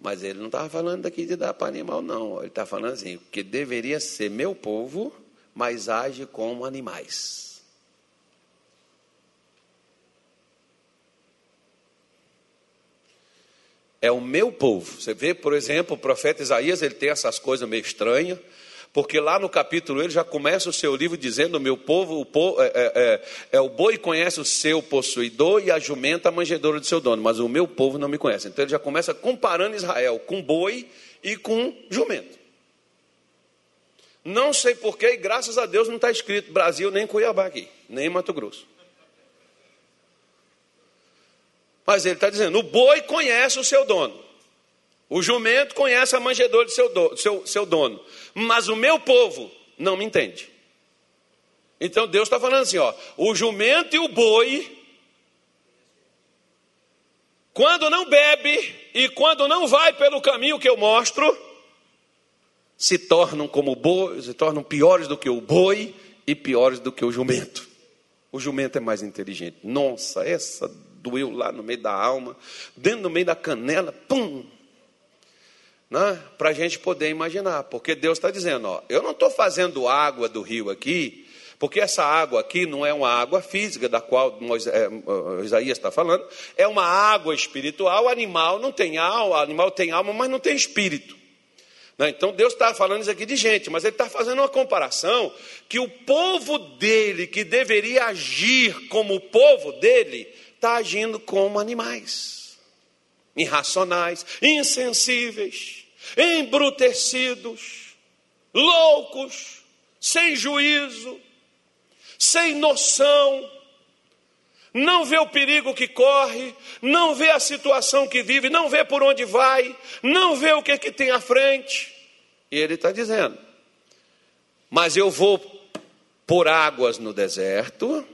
Mas ele não estava falando daqui de dar para animal, não. Ele está falando assim, que deveria ser meu povo, mas age como animais. é o meu povo. Você vê, por exemplo, o profeta Isaías, ele tem essas coisas meio estranhas, porque lá no capítulo ele já começa o seu livro dizendo: o meu povo, o povo é, é, é, é, o boi conhece o seu possuidor e a jumenta a manjedoura do seu dono, mas o meu povo não me conhece. Então ele já começa comparando Israel com boi e com jumento. Não sei porquê, e graças a Deus não está escrito Brasil nem Cuiabá aqui, nem Mato Grosso. Mas ele está dizendo: o boi conhece o seu dono, o jumento conhece a manjedoura do seu, do, seu, seu dono, mas o meu povo não me entende. Então Deus está falando assim: ó, o jumento e o boi, quando não bebe e quando não vai pelo caminho que eu mostro, se tornam como boi, se tornam piores do que o boi e piores do que o jumento. O jumento é mais inteligente. Nossa, essa doeu lá no meio da alma, dentro do meio da canela, pum! Né? Para a gente poder imaginar, porque Deus está dizendo: ó, eu não estou fazendo água do rio aqui, porque essa água aqui não é uma água física, da qual Moisés, Isaías está falando, é uma água espiritual. Animal não tem alma, animal tem alma, mas não tem espírito. Né? Então Deus está falando isso aqui de gente, mas Ele está fazendo uma comparação que o povo dele, que deveria agir como o povo dele, está agindo como animais, irracionais, insensíveis, embrutecidos, loucos, sem juízo, sem noção, não vê o perigo que corre, não vê a situação que vive, não vê por onde vai, não vê o que, que tem à frente. E ele está dizendo: Mas eu vou por águas no deserto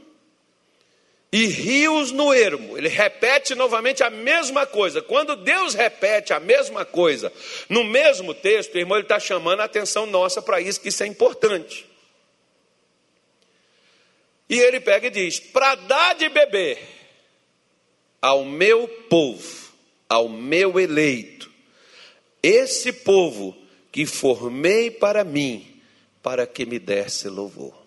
e rios no ermo. Ele repete novamente a mesma coisa. Quando Deus repete a mesma coisa no mesmo texto, irmão, ele está chamando a atenção nossa para isso, que isso é importante. E ele pega e diz: para dar de beber ao meu povo, ao meu eleito, esse povo que formei para mim, para que me desse louvor.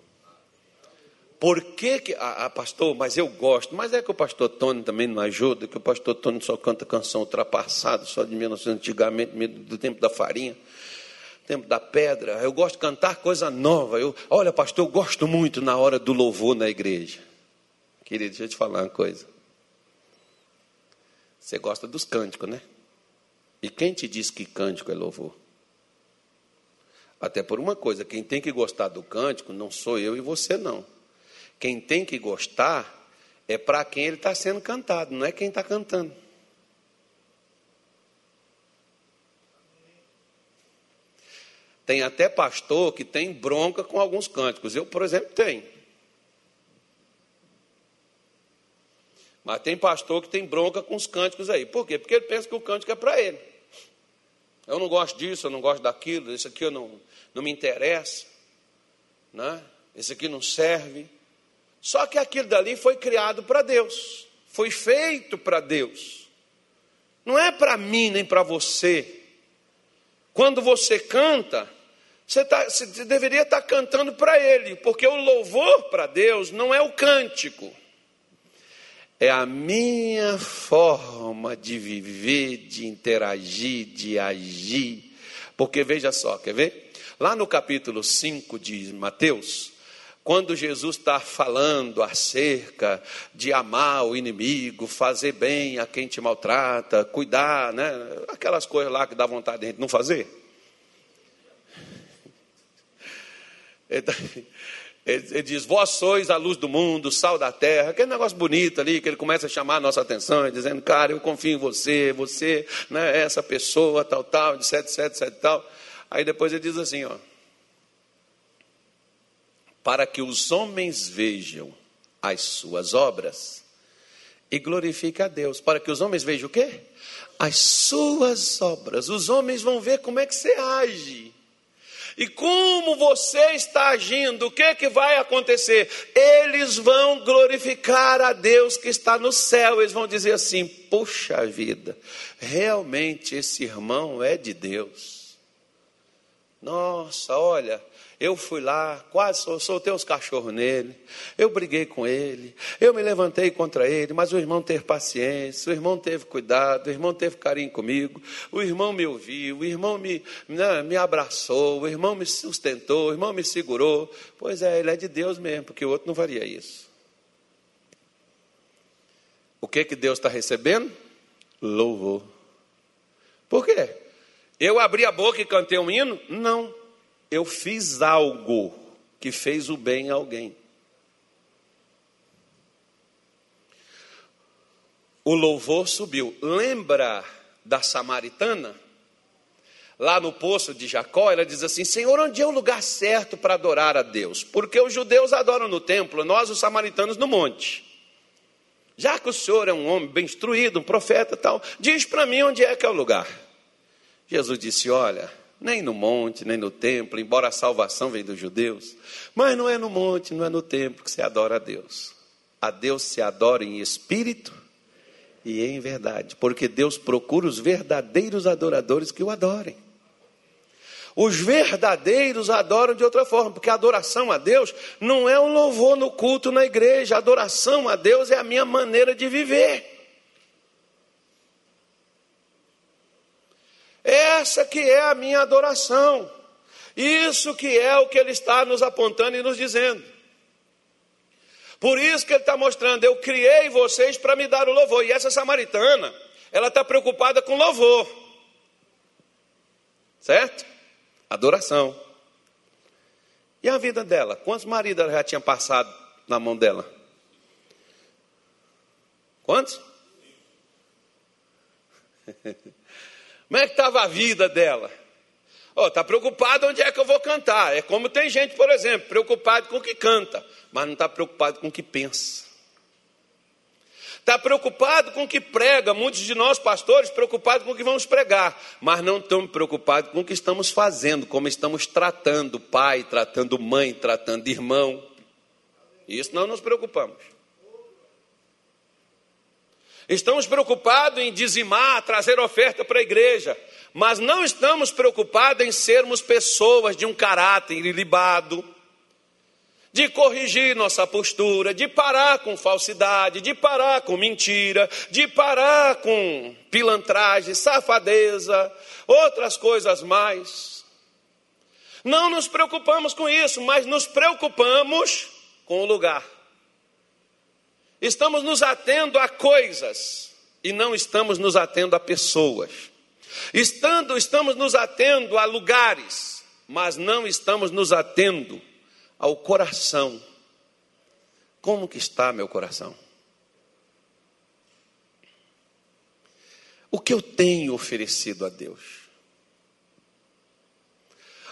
Por que, que ah, ah, pastor, mas eu gosto, mas é que o pastor Tony também não ajuda, que o pastor Tony só canta canção ultrapassada, só de 1900 antigamente, do tempo da farinha, tempo da pedra. Eu gosto de cantar coisa nova. Eu, olha, pastor, eu gosto muito na hora do louvor na igreja. Querido, deixa eu te falar uma coisa. Você gosta dos cânticos, né? E quem te diz que cântico é louvor? Até por uma coisa, quem tem que gostar do cântico não sou eu e você, não. Quem tem que gostar é para quem ele está sendo cantado, não é quem está cantando. Tem até pastor que tem bronca com alguns cânticos. Eu, por exemplo, tenho. Mas tem pastor que tem bronca com os cânticos aí. Por quê? Porque ele pensa que o cântico é para ele. Eu não gosto disso, eu não gosto daquilo, isso aqui eu não, não me interessa. Né? Esse aqui não serve. Só que aquilo dali foi criado para Deus, foi feito para Deus. Não é para mim nem para você. Quando você canta, você, tá, você deveria estar tá cantando para Ele, porque o louvor para Deus não é o cântico, é a minha forma de viver, de interagir, de agir. Porque veja só, quer ver? Lá no capítulo 5 de Mateus, quando Jesus está falando acerca de amar o inimigo, fazer bem a quem te maltrata, cuidar, né? aquelas coisas lá que dá vontade de gente não fazer. Ele, ele, diz: Vós sois a luz do mundo, sal da terra, aquele negócio bonito ali, que ele começa a chamar a nossa atenção, dizendo: Cara, eu confio em você, você né, é essa pessoa, tal, tal, etc, etc, etc, tal. Aí depois ele diz assim: Ó para que os homens vejam as suas obras e glorifiquem a Deus. Para que os homens vejam o quê? As suas obras. Os homens vão ver como é que você age. E como você está agindo, o que, que vai acontecer? Eles vão glorificar a Deus que está no céu. Eles vão dizer assim: Puxa vida, realmente esse irmão é de Deus. Nossa, olha, eu fui lá, quase soltei os cachorros nele, eu briguei com ele, eu me levantei contra ele, mas o irmão teve paciência, o irmão teve cuidado, o irmão teve carinho comigo, o irmão me ouviu, o irmão me, né, me abraçou, o irmão me sustentou, o irmão me segurou. Pois é, ele é de Deus mesmo, porque o outro não faria isso. O que, que Deus está recebendo? Louvor. Por quê? Eu abri a boca e cantei um hino? Não eu fiz algo que fez o bem a alguém. O louvor subiu. Lembra da samaritana? Lá no poço de Jacó, ela diz assim: Senhor, onde é o lugar certo para adorar a Deus? Porque os judeus adoram no templo, nós, os samaritanos, no monte. Já que o senhor é um homem bem instruído, um profeta tal, diz para mim onde é que é o lugar. Jesus disse: Olha, nem no monte, nem no templo, embora a salvação venha dos judeus. Mas não é no monte, não é no templo que se adora a Deus. A Deus se adora em espírito e em verdade, porque Deus procura os verdadeiros adoradores que o adorem. Os verdadeiros adoram de outra forma, porque a adoração a Deus não é um louvor no culto na igreja, a adoração a Deus é a minha maneira de viver. Essa que é a minha adoração. Isso que é o que ele está nos apontando e nos dizendo. Por isso que ele está mostrando, eu criei vocês para me dar o louvor. E essa samaritana, ela está preocupada com louvor. Certo? Adoração. E a vida dela? Quantos maridos ela já tinha passado na mão dela? Quantos? Como é que estava a vida dela? Está oh, tá preocupado onde é que eu vou cantar. É como tem gente, por exemplo, preocupado com o que canta, mas não está preocupado com o que pensa. Está preocupado com o que prega, muitos de nós pastores preocupados com o que vamos pregar, mas não estamos preocupados com o que estamos fazendo, como estamos tratando pai, tratando mãe, tratando irmão. Isso não nos preocupamos. Estamos preocupados em dizimar, trazer oferta para a igreja, mas não estamos preocupados em sermos pessoas de um caráter ilibado, de corrigir nossa postura, de parar com falsidade, de parar com mentira, de parar com pilantragem, safadeza, outras coisas mais. Não nos preocupamos com isso, mas nos preocupamos com o lugar. Estamos nos atendo a coisas e não estamos nos atendo a pessoas. Estando, estamos nos atendo a lugares, mas não estamos nos atendo ao coração. Como que está meu coração? O que eu tenho oferecido a Deus?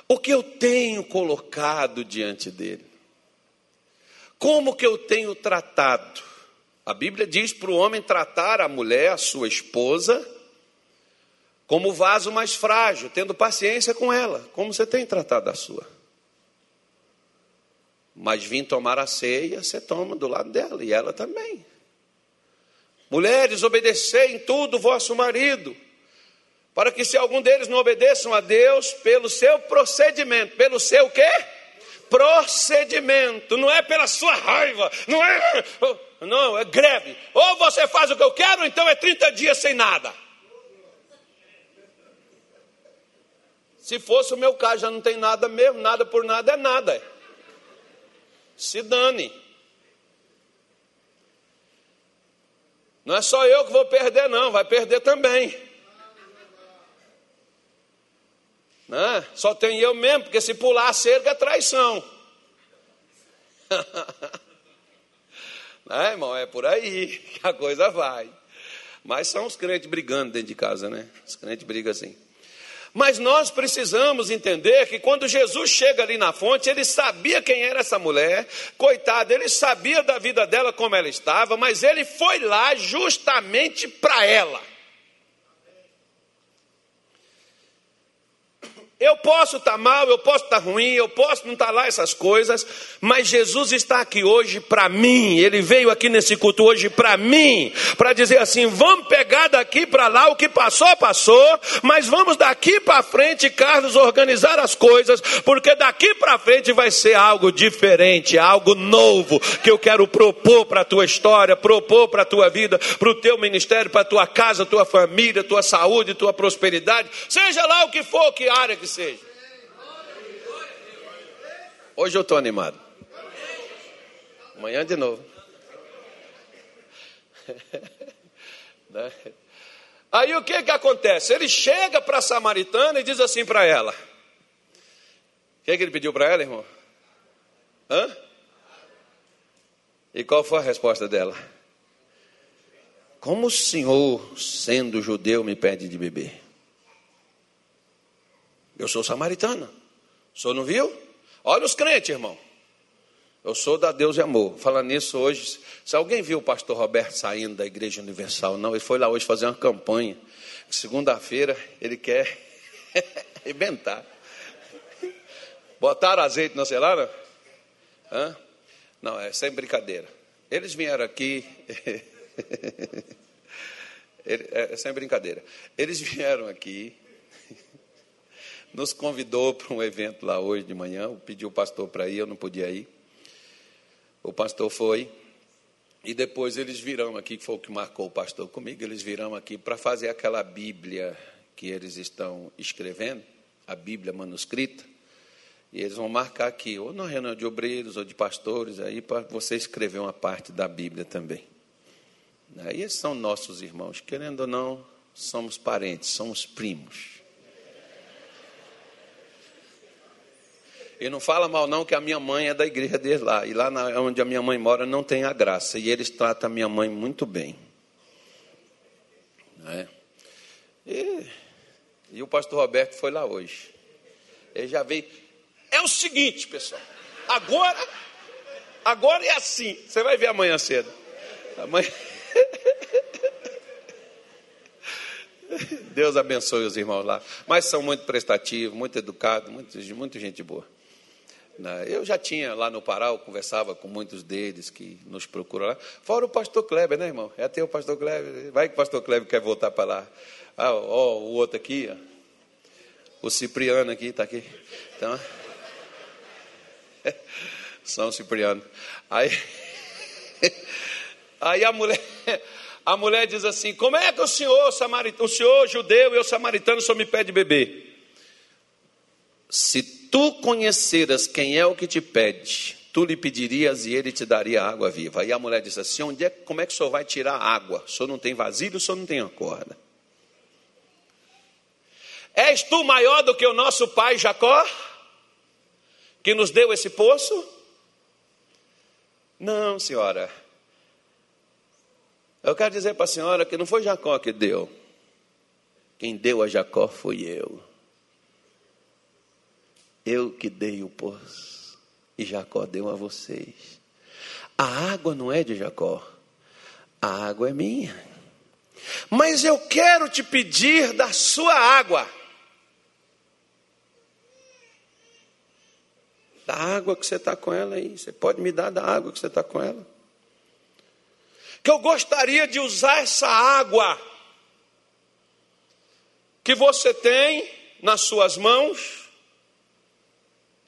O que eu tenho colocado diante dele? Como que eu tenho tratado? A Bíblia diz para o homem tratar a mulher, a sua esposa, como vaso mais frágil, tendo paciência com ela, como você tem tratado a sua. Mas vim tomar a ceia, você toma do lado dela e ela também. Mulheres, obedecei em tudo vosso marido, para que se algum deles não obedeçam a Deus, pelo seu procedimento, pelo seu quê? Procedimento, não é pela sua raiva, não é não, é greve. Ou você faz o que eu quero, então é 30 dias sem nada. Se fosse o meu caso, já não tem nada mesmo, nada por nada é nada. Se dane. Não é só eu que vou perder, não, vai perder também. Né? Só tem eu mesmo, porque se pular a cerca é traição. Né, irmão? É por aí que a coisa vai. Mas são os crentes brigando dentro de casa, né? Os crentes brigam assim. Mas nós precisamos entender que quando Jesus chega ali na fonte, ele sabia quem era essa mulher, coitada, ele sabia da vida dela como ela estava, mas ele foi lá justamente para ela. Eu posso estar tá mal, eu posso estar tá ruim, eu posso não estar tá lá essas coisas, mas Jesus está aqui hoje para mim. Ele veio aqui nesse culto hoje para mim, para dizer assim: vamos pegar daqui para lá o que passou, passou, mas vamos daqui para frente, Carlos, organizar as coisas, porque daqui para frente vai ser algo diferente, algo novo que eu quero propor para a tua história, propor para a tua vida, para o teu ministério, para a tua casa, tua família, tua saúde, tua prosperidade, seja lá o que for, que área que seja. Hoje eu estou animado. Amanhã de novo. Né? Aí o que que acontece? Ele chega para a samaritana e diz assim para ela. O que, que ele pediu para ela, irmão? Hã? E qual foi a resposta dela? Como o senhor, sendo judeu, me pede de beber? Eu sou samaritana. O senhor não viu? Olha os crentes, irmão. Eu sou da Deus e Amor. Falando nisso hoje, se alguém viu o pastor Roberto saindo da Igreja Universal, não, ele foi lá hoje fazer uma campanha. Segunda-feira ele quer arrebentar. Botaram azeite celular? Não? Hã? Não, é sem brincadeira. Eles vieram aqui. é sem brincadeira. Eles vieram aqui nos convidou para um evento lá hoje de manhã, pediu o pastor para ir, eu não podia ir. O pastor foi, e depois eles virão aqui, que foi o que marcou o pastor comigo, eles virão aqui para fazer aquela Bíblia que eles estão escrevendo, a Bíblia manuscrita, e eles vão marcar aqui, ou na reunião de obreiros ou de pastores, aí para você escrever uma parte da Bíblia também. Aí esses são nossos irmãos, querendo ou não, somos parentes, somos primos. E não fala mal não que a minha mãe é da igreja deles lá. E lá na, onde a minha mãe mora não tem a graça. E eles tratam a minha mãe muito bem. É. E, e o pastor Roberto foi lá hoje. Ele já veio. É o seguinte, pessoal. Agora, agora é assim. Você vai ver amanhã cedo. Amanhã... Deus abençoe os irmãos lá. Mas são muito prestativos, muito educados, muito, muito gente boa. Né? Eu já tinha lá no Pará, eu conversava com muitos deles que nos procuram lá. Fora o pastor Kleber, né, irmão? É até o pastor Kleber. Vai que o pastor Kleber quer voltar para lá. Ah, ó, o outro aqui, ó. o Cipriano aqui, está aqui. Então, São Cipriano. Aí, aí a mulher, a mulher diz assim: Como é que o senhor, samaritano, o senhor judeu e o samaritano só me pede beber? Se tu conheceras quem é o que te pede, tu lhe pedirias e ele te daria água viva. Aí a mulher disse assim: Onde é, como é que o senhor vai tirar água? O senhor não tem vasilha, o senhor não tem a corda. És tu maior do que o nosso pai Jacó, que nos deu esse poço? Não, senhora. Eu quero dizer para a senhora que não foi Jacó que deu. Quem deu a Jacó fui eu. Eu que dei o poço. E Jacó deu a vocês. A água não é de Jacó. A água é minha. Mas eu quero te pedir da sua água. da água que você está com ela aí. Você pode me dar da água que você está com ela? Que eu gostaria de usar essa água que você tem nas suas mãos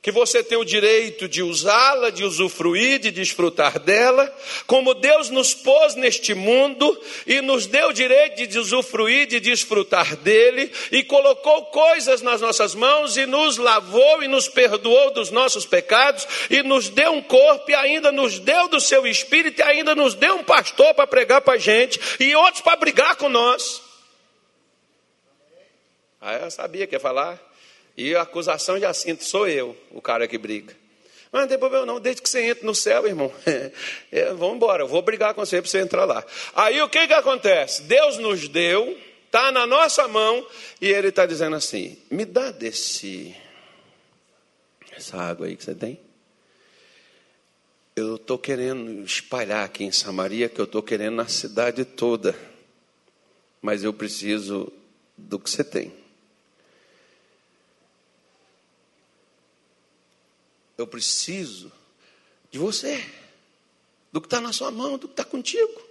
que você tem o direito de usá-la, de usufruir, de desfrutar dela, como Deus nos pôs neste mundo e nos deu o direito de usufruir, de desfrutar dele, e colocou coisas nas nossas mãos e nos lavou e nos perdoou dos nossos pecados, e nos deu um corpo e ainda nos deu do seu espírito e ainda nos deu um pastor para pregar para a gente e outros para brigar com nós. Aí ah, eu sabia que ia falar. E a acusação de Jacinto, sou eu, o cara que briga. Mas não tem problema não, desde que você entre no céu, irmão. É, vamos embora, eu vou brigar com você para você entrar lá. Aí o que, que acontece? Deus nos deu, está na nossa mão, e Ele está dizendo assim: me dá desse, essa água aí que você tem. Eu estou querendo espalhar aqui em Samaria, que eu estou querendo na cidade toda. Mas eu preciso do que você tem. Eu preciso de você, do que está na sua mão, do que está contigo.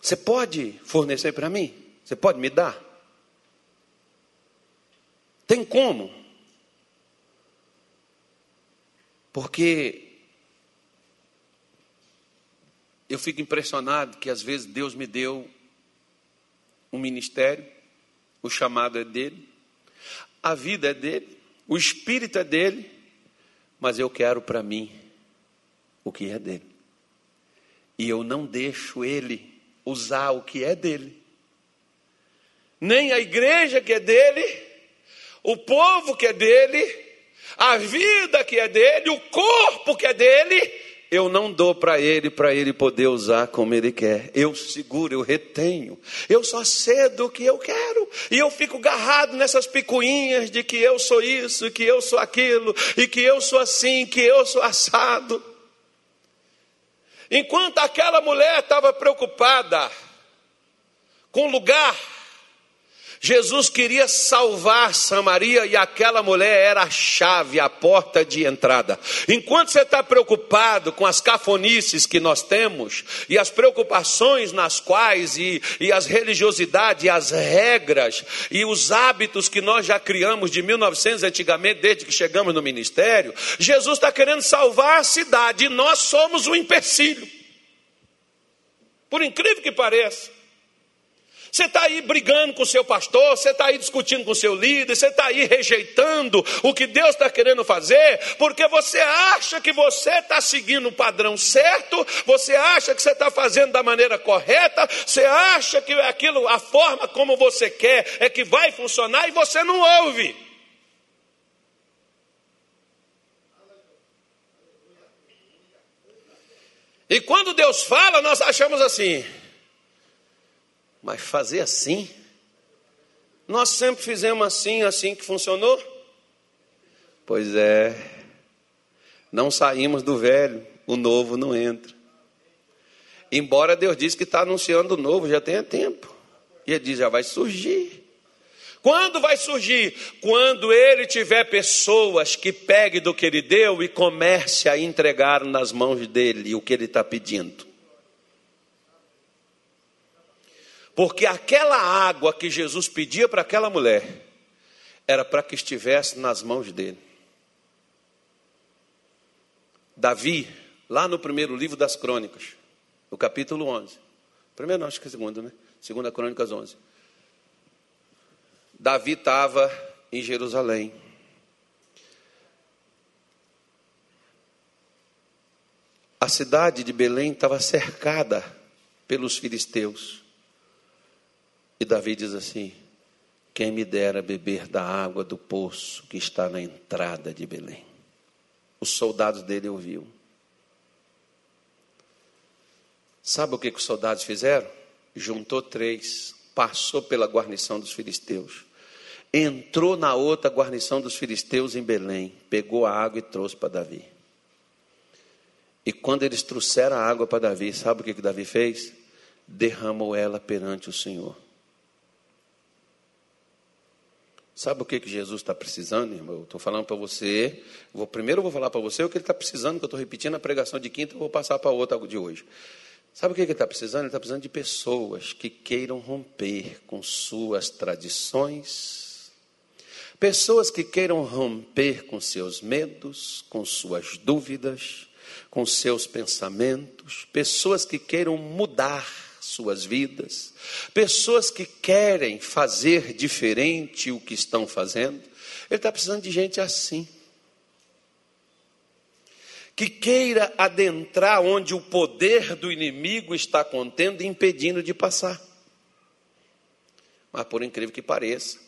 Você pode fornecer para mim? Você pode me dar? Tem como? Porque eu fico impressionado que às vezes Deus me deu um ministério, o chamado é dele, a vida é dele, o espírito é dele, mas eu quero para mim o que é dele. E eu não deixo ele usar o que é dele. Nem a igreja que é dele, o povo que é dele, a vida que é dele, o corpo que é dele, eu não dou para ele, para ele poder usar como ele quer. Eu seguro, eu retenho. Eu só cedo o que eu quero. E eu fico garrado nessas picuinhas de que eu sou isso, que eu sou aquilo, e que eu sou assim, que eu sou assado. Enquanto aquela mulher estava preocupada com o lugar Jesus queria salvar Samaria e aquela mulher era a chave, a porta de entrada. Enquanto você está preocupado com as cafonices que nós temos e as preocupações nas quais e, e as religiosidades, e as regras e os hábitos que nós já criamos de 1900 antigamente, desde que chegamos no ministério, Jesus está querendo salvar a cidade e nós somos o empecilho. Por incrível que pareça. Você está aí brigando com o seu pastor, você está aí discutindo com o seu líder, você está aí rejeitando o que Deus está querendo fazer, porque você acha que você está seguindo o padrão certo, você acha que você está fazendo da maneira correta, você acha que aquilo, a forma como você quer é que vai funcionar e você não ouve. E quando Deus fala, nós achamos assim. Mas fazer assim? Nós sempre fizemos assim, assim que funcionou? Pois é, não saímos do velho, o novo não entra. Embora Deus diz que está anunciando o novo, já tem tempo. E ele diz, já vai surgir. Quando vai surgir? Quando ele tiver pessoas que peguem do que ele deu e comece a entregar nas mãos dele o que ele está pedindo. Porque aquela água que Jesus pedia para aquela mulher era para que estivesse nas mãos dele. Davi, lá no primeiro livro das crônicas, no capítulo 11. Primeiro, não, acho que é segundo, né? Segunda Crônicas 11. Davi estava em Jerusalém. A cidade de Belém estava cercada pelos filisteus. E Davi diz assim: Quem me dera beber da água do poço que está na entrada de Belém. Os soldados dele ouviram. Sabe o que, que os soldados fizeram? Juntou três, passou pela guarnição dos filisteus, entrou na outra guarnição dos filisteus em Belém, pegou a água e trouxe para Davi. E quando eles trouxeram a água para Davi, sabe o que, que Davi fez? Derramou ela perante o Senhor. Sabe o que, que Jesus está precisando, irmão? Eu estou falando para você. Vou, primeiro eu vou falar para você o que ele está precisando, que eu estou repetindo a pregação de quinta, eu vou passar para outra de hoje. Sabe o que ele está precisando? Ele está precisando de pessoas que queiram romper com suas tradições, pessoas que queiram romper com seus medos, com suas dúvidas, com seus pensamentos, pessoas que queiram mudar suas vidas, pessoas que querem fazer diferente o que estão fazendo. Ele está precisando de gente assim que queira adentrar onde o poder do inimigo está contendo e impedindo de passar. Mas por incrível que pareça,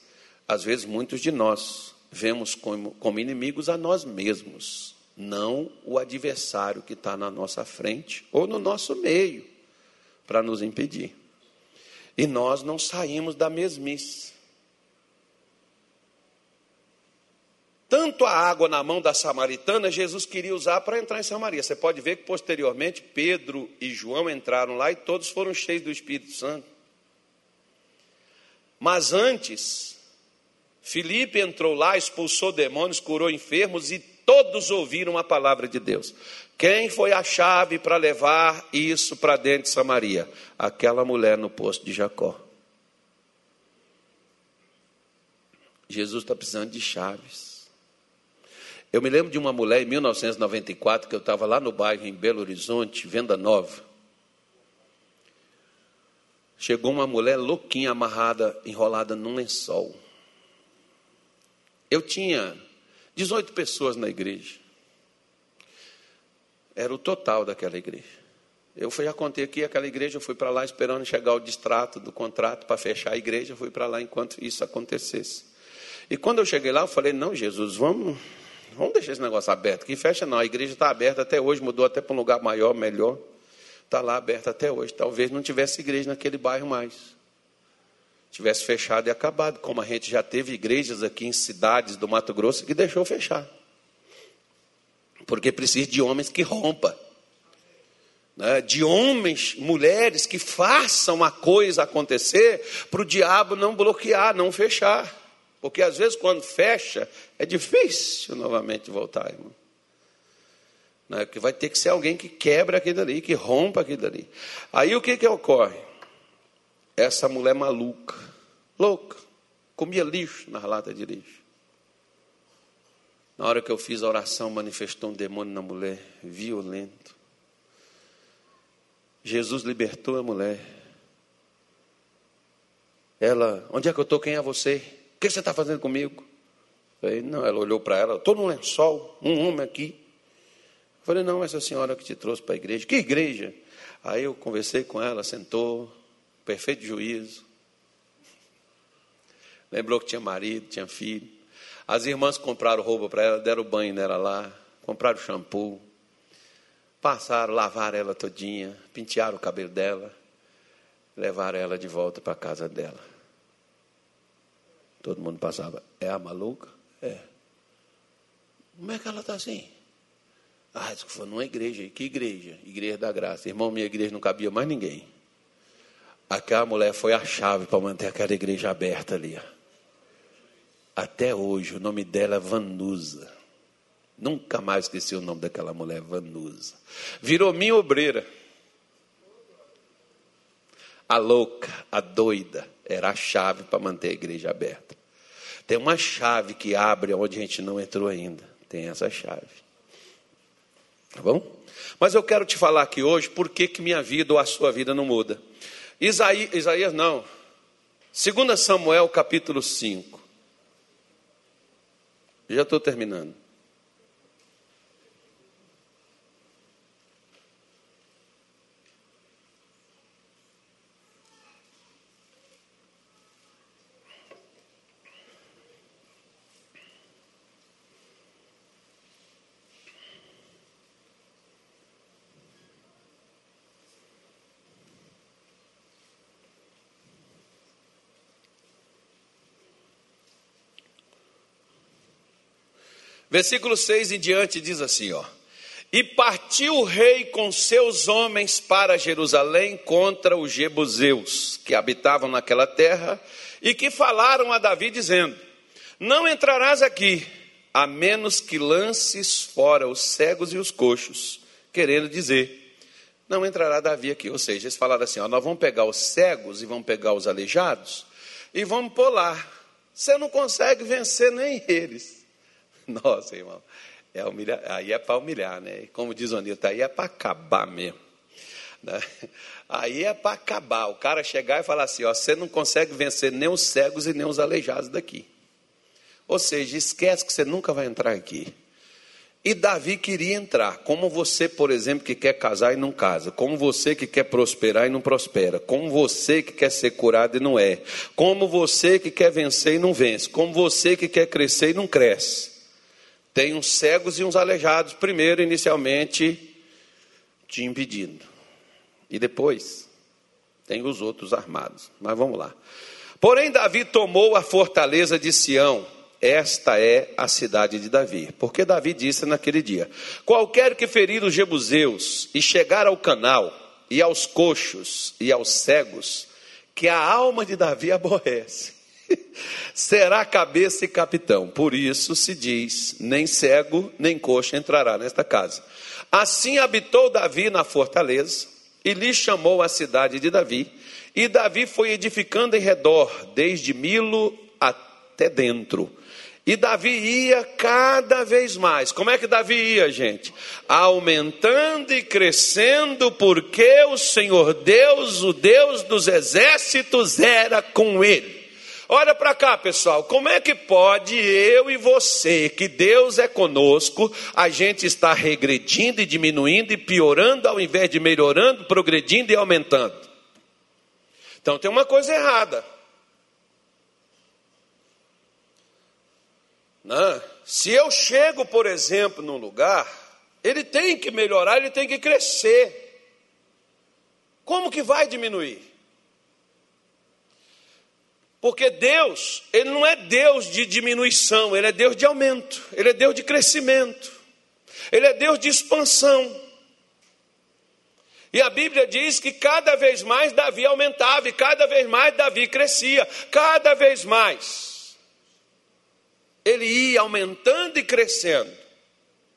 às vezes muitos de nós vemos como, como inimigos a nós mesmos, não o adversário que está na nossa frente ou no nosso meio, para nos impedir. E nós não saímos da mesmice. Tanto a água na mão da samaritana, Jesus queria usar para entrar em Samaria. Você pode ver que posteriormente Pedro e João entraram lá e todos foram cheios do Espírito Santo. Mas antes, Filipe entrou lá, expulsou demônios, curou enfermos e todos ouviram a palavra de Deus. Quem foi a chave para levar isso para dentro de Samaria? Aquela mulher no posto de Jacó. Jesus está precisando de chaves. Eu me lembro de uma mulher em 1994 que eu estava lá no bairro em Belo Horizonte, Venda Nova. Chegou uma mulher louquinha, amarrada, enrolada num lençol. Eu tinha 18 pessoas na igreja. Era o total daquela igreja. Eu fui, já contei aqui, aquela igreja, eu fui para lá esperando chegar o distrato do contrato para fechar a igreja, fui para lá enquanto isso acontecesse. E quando eu cheguei lá, eu falei, não, Jesus, vamos, Vamos deixar esse negócio aberto. Que fecha não. A igreja está aberta até hoje, mudou até para um lugar maior, melhor. Está lá aberta até hoje. Talvez não tivesse igreja naquele bairro mais. Tivesse fechado e acabado. Como a gente já teve igrejas aqui em cidades do Mato Grosso que deixou fechar. Porque precisa de homens que rompa. Né? De homens, mulheres que façam a coisa acontecer para o diabo não bloquear, não fechar. Porque às vezes quando fecha, é difícil novamente voltar, irmão. Não é? Que vai ter que ser alguém que quebra aquilo ali, que rompa aquilo ali. Aí o que, que ocorre? Essa mulher maluca, louca, comia lixo na lata de lixo. Na hora que eu fiz a oração, manifestou um demônio na mulher, violento. Jesus libertou a mulher. Ela, onde é que eu estou? Quem é você? que você está fazendo comigo? Falei, não, ela olhou para ela, estou num lençol, um homem aqui. Falei, não, essa senhora que te trouxe para a igreja. Que igreja? Aí eu conversei com ela, sentou, perfeito juízo. Lembrou que tinha marido, tinha filho. As irmãs compraram roupa para ela, deram banho nela lá, compraram shampoo, passaram, lavaram ela todinha, pentearam o cabelo dela, levaram ela de volta para a casa dela. Todo mundo passava. É a maluca? É. Como é que ela está assim? Ah, isso foi numa igreja. Que igreja? Igreja da Graça. Irmão, minha igreja não cabia mais ninguém. Aquela mulher foi a chave para manter aquela igreja aberta ali. Até hoje, o nome dela é Vanusa. Nunca mais esqueci o nome daquela mulher, Vanusa. Virou minha obreira. A louca, a doida, era a chave para manter a igreja aberta. Tem uma chave que abre onde a gente não entrou ainda. Tem essa chave. Tá bom? Mas eu quero te falar aqui hoje por que, que minha vida ou a sua vida não muda. Isaías, não. 2 Samuel capítulo 5. Já estou terminando. Versículo 6 em diante diz assim, ó: E partiu o rei com seus homens para Jerusalém contra os jebuseus que habitavam naquela terra e que falaram a Davi dizendo: Não entrarás aqui, a menos que lances fora os cegos e os coxos, querendo dizer: Não entrará Davi aqui. Ou seja, eles falaram assim: ó, nós vamos pegar os cegos e vamos pegar os aleijados e vamos pular. Você não consegue vencer nem eles. Nossa, irmão. É aí é para humilhar, né? Como diz o Anilton, aí é para acabar mesmo. Né? Aí é para acabar. O cara chegar e falar assim: ó, você não consegue vencer nem os cegos e nem os aleijados daqui. Ou seja, esquece que você nunca vai entrar aqui. E Davi queria entrar, como você, por exemplo, que quer casar e não casa, como você que quer prosperar e não prospera, como você que quer ser curado e não é, como você que quer vencer e não vence, como você que quer crescer e não cresce. Tem uns cegos e uns aleijados, primeiro, inicialmente, te impedindo. E depois, tem os outros armados. Mas vamos lá. Porém, Davi tomou a fortaleza de Sião. Esta é a cidade de Davi. Porque Davi disse naquele dia: Qualquer que ferir os jebuseus e chegar ao canal, e aos coxos e aos cegos, que a alma de Davi aborrece será cabeça e capitão. Por isso se diz: nem cego, nem coxa entrará nesta casa. Assim habitou Davi na fortaleza, e lhe chamou a cidade de Davi. E Davi foi edificando em redor, desde Milo até dentro. E Davi ia cada vez mais. Como é que Davi ia, gente? Aumentando e crescendo, porque o Senhor Deus, o Deus dos exércitos, era com ele. Olha para cá, pessoal, como é que pode eu e você, que Deus é conosco, a gente está regredindo e diminuindo e piorando ao invés de melhorando, progredindo e aumentando? Então tem uma coisa errada. Não. Né? Se eu chego, por exemplo, num lugar, ele tem que melhorar, ele tem que crescer. Como que vai diminuir? Porque Deus, Ele não é Deus de diminuição, Ele é Deus de aumento, Ele é Deus de crescimento, Ele é Deus de expansão. E a Bíblia diz que cada vez mais Davi aumentava e cada vez mais Davi crescia, cada vez mais. Ele ia aumentando e crescendo.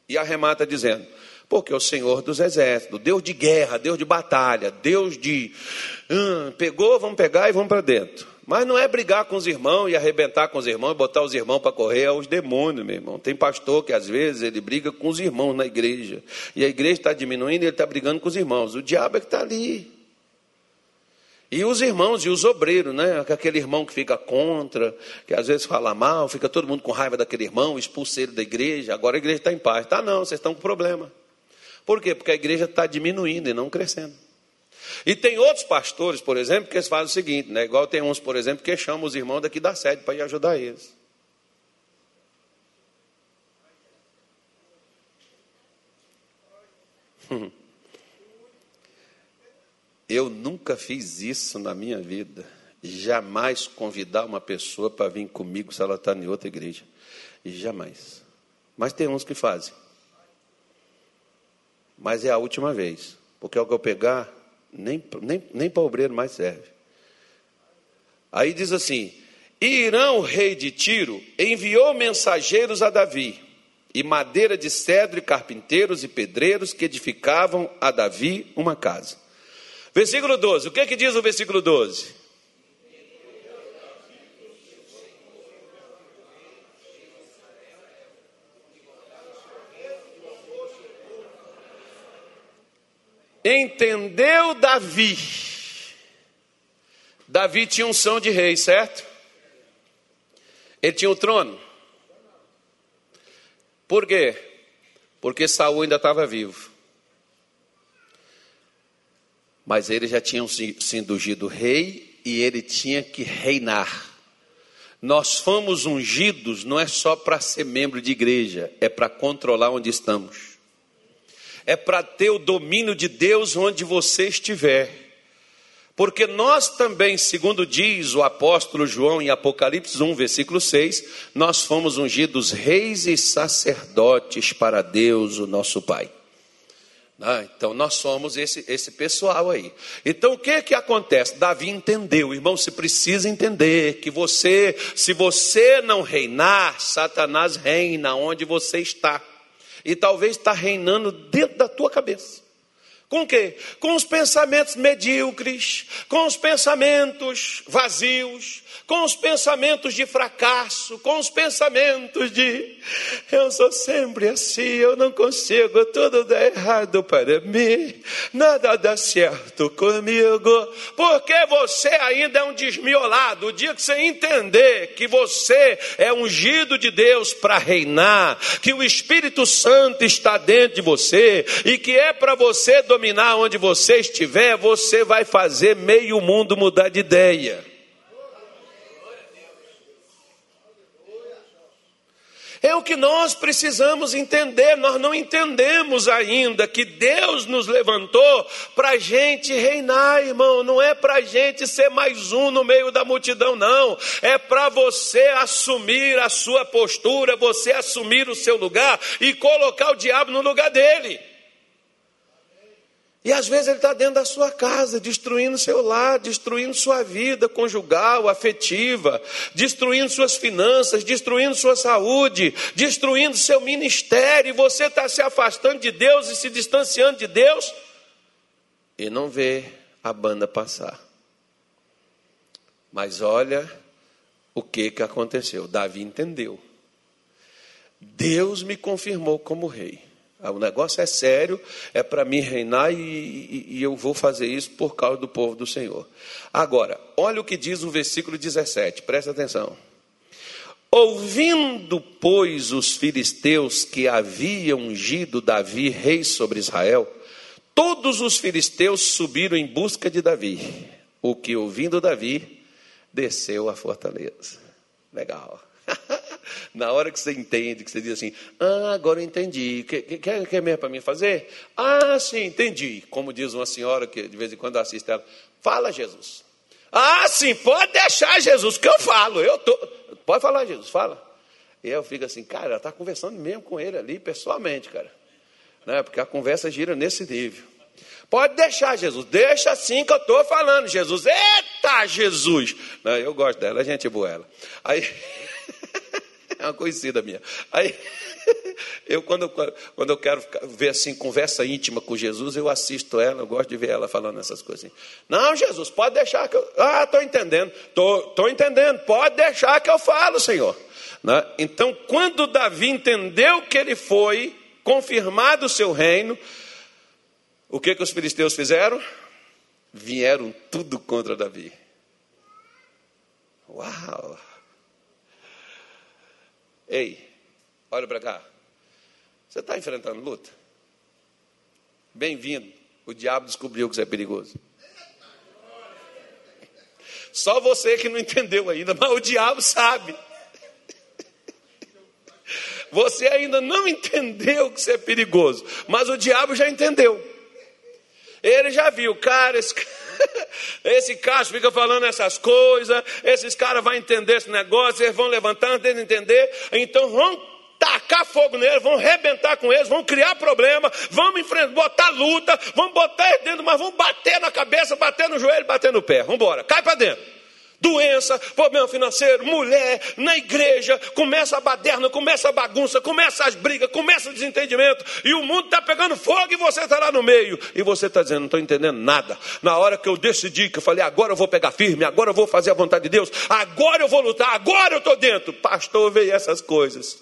E arremata dizendo: porque o Senhor dos exércitos, Deus de guerra, Deus de batalha, Deus de. Hum, pegou, vamos pegar e vamos para dentro. Mas não é brigar com os irmãos e arrebentar com os irmãos e botar os irmãos para correr é os demônios, meu irmão. Tem pastor que às vezes ele briga com os irmãos na igreja. E a igreja está diminuindo e ele está brigando com os irmãos. O diabo é que está ali. E os irmãos e os obreiros, né? Aquele irmão que fica contra, que às vezes fala mal, fica todo mundo com raiva daquele irmão, expulsa ele da igreja. Agora a igreja está em paz. Tá não, vocês estão com problema. Por quê? Porque a igreja está diminuindo e não crescendo. E tem outros pastores, por exemplo, que eles fazem o seguinte, né? igual tem uns, por exemplo, que chamam os irmãos daqui da sede para ir ajudar eles. Eu nunca fiz isso na minha vida. Jamais convidar uma pessoa para vir comigo se ela está em outra igreja. Jamais. Mas tem uns que fazem. mas é a última vez, porque o que eu pegar, nem, nem, nem para obreiro mais serve. Aí diz assim: Irão, rei de Tiro, enviou mensageiros a Davi, e madeira de cedro, e carpinteiros e pedreiros que edificavam a Davi uma casa. Versículo 12, o que, é que diz o versículo 12? Entendeu Davi? Davi tinha unção de rei, certo? Ele tinha o trono. Por quê? Porque Saul ainda estava vivo. Mas ele já tinha se induzido rei e ele tinha que reinar. Nós fomos ungidos não é só para ser membro de igreja, é para controlar onde estamos é para ter o domínio de Deus onde você estiver. Porque nós também, segundo diz o apóstolo João em Apocalipse 1, versículo 6, nós fomos ungidos reis e sacerdotes para Deus, o nosso Pai. Ah, então nós somos esse, esse pessoal aí. Então o que que acontece? Davi entendeu, irmão, se precisa entender que você, se você não reinar, Satanás reina onde você está e talvez está reinando dentro da tua cabeça. Com o quê? Com os pensamentos medíocres, com os pensamentos vazios, com os pensamentos de fracasso, com os pensamentos de eu sou sempre assim, eu não consigo, tudo dá errado para mim, nada dá certo comigo, porque você ainda é um desmiolado. O dia que você entender que você é ungido de Deus para reinar, que o Espírito Santo está dentro de você e que é para você dominar onde você estiver, você vai fazer meio mundo mudar de ideia. É o que nós precisamos entender. Nós não entendemos ainda que Deus nos levantou para a gente reinar, irmão. Não é para a gente ser mais um no meio da multidão, não. É para você assumir a sua postura, você assumir o seu lugar e colocar o diabo no lugar dele. E às vezes ele está dentro da sua casa, destruindo seu lar, destruindo sua vida conjugal, afetiva, destruindo suas finanças, destruindo sua saúde, destruindo seu ministério, e você está se afastando de Deus e se distanciando de Deus, e não vê a banda passar. Mas olha o que, que aconteceu. Davi entendeu. Deus me confirmou como rei. Ah, o negócio é sério, é para mim reinar e, e, e, eu vou fazer isso por causa do povo do Senhor. Agora, olha o que diz o versículo 17, presta atenção. Ouvindo, pois, os filisteus que haviam ungido Davi rei sobre Israel, todos os filisteus subiram em busca de Davi. O que, ouvindo Davi, desceu à fortaleza. Legal. Na hora que você entende, que você diz assim, ah, agora eu entendi. Quer, quer, quer mesmo para mim fazer? Ah, sim, entendi. Como diz uma senhora que de vez em quando assiste ela, fala Jesus. Ah, sim, pode deixar Jesus, que eu falo. Eu tô, pode falar, Jesus, fala. E eu fico assim, cara, ela está conversando mesmo com ele ali, pessoalmente, cara. Né? Porque a conversa gira nesse nível. Pode deixar, Jesus, deixa assim que eu estou falando, Jesus. Eita, Jesus! Né? Eu gosto dela, é gente boa ela. Aí. É uma conhecida minha. Aí, eu quando, quando eu quero ver assim, conversa íntima com Jesus, eu assisto ela, eu gosto de ver ela falando essas coisas assim. Não, Jesus, pode deixar que eu. Ah, estou entendendo, estou entendendo, pode deixar que eu falo, Senhor. Né? Então, quando Davi entendeu que ele foi confirmado o seu reino, o que, que os filisteus fizeram? Vieram tudo contra Davi. Uau! Ei, olha para cá. Você está enfrentando luta? Bem-vindo. O diabo descobriu que você é perigoso. Só você que não entendeu ainda, mas o diabo sabe. Você ainda não entendeu que você é perigoso, mas o diabo já entendeu. Ele já viu, cara, esse, esse caso fica falando essas coisas, esses caras vão entender esse negócio, eles vão levantar antes de entender, então vão tacar fogo neles, vamos rebentar com eles, vamos criar problema, vamos enfrentar, botar luta, vamos botar eles dentro, mas vamos bater na cabeça, bater no joelho, bater no pé. Vamos embora, cai para dentro doença, problema financeiro, mulher, na igreja, começa a baderna, começa a bagunça, começa as brigas, começa o desentendimento, e o mundo está pegando fogo e você está lá no meio, e você está dizendo, não estou entendendo nada. Na hora que eu decidi, que eu falei, agora eu vou pegar firme, agora eu vou fazer a vontade de Deus, agora eu vou lutar, agora eu estou dentro. Pastor, veio essas coisas.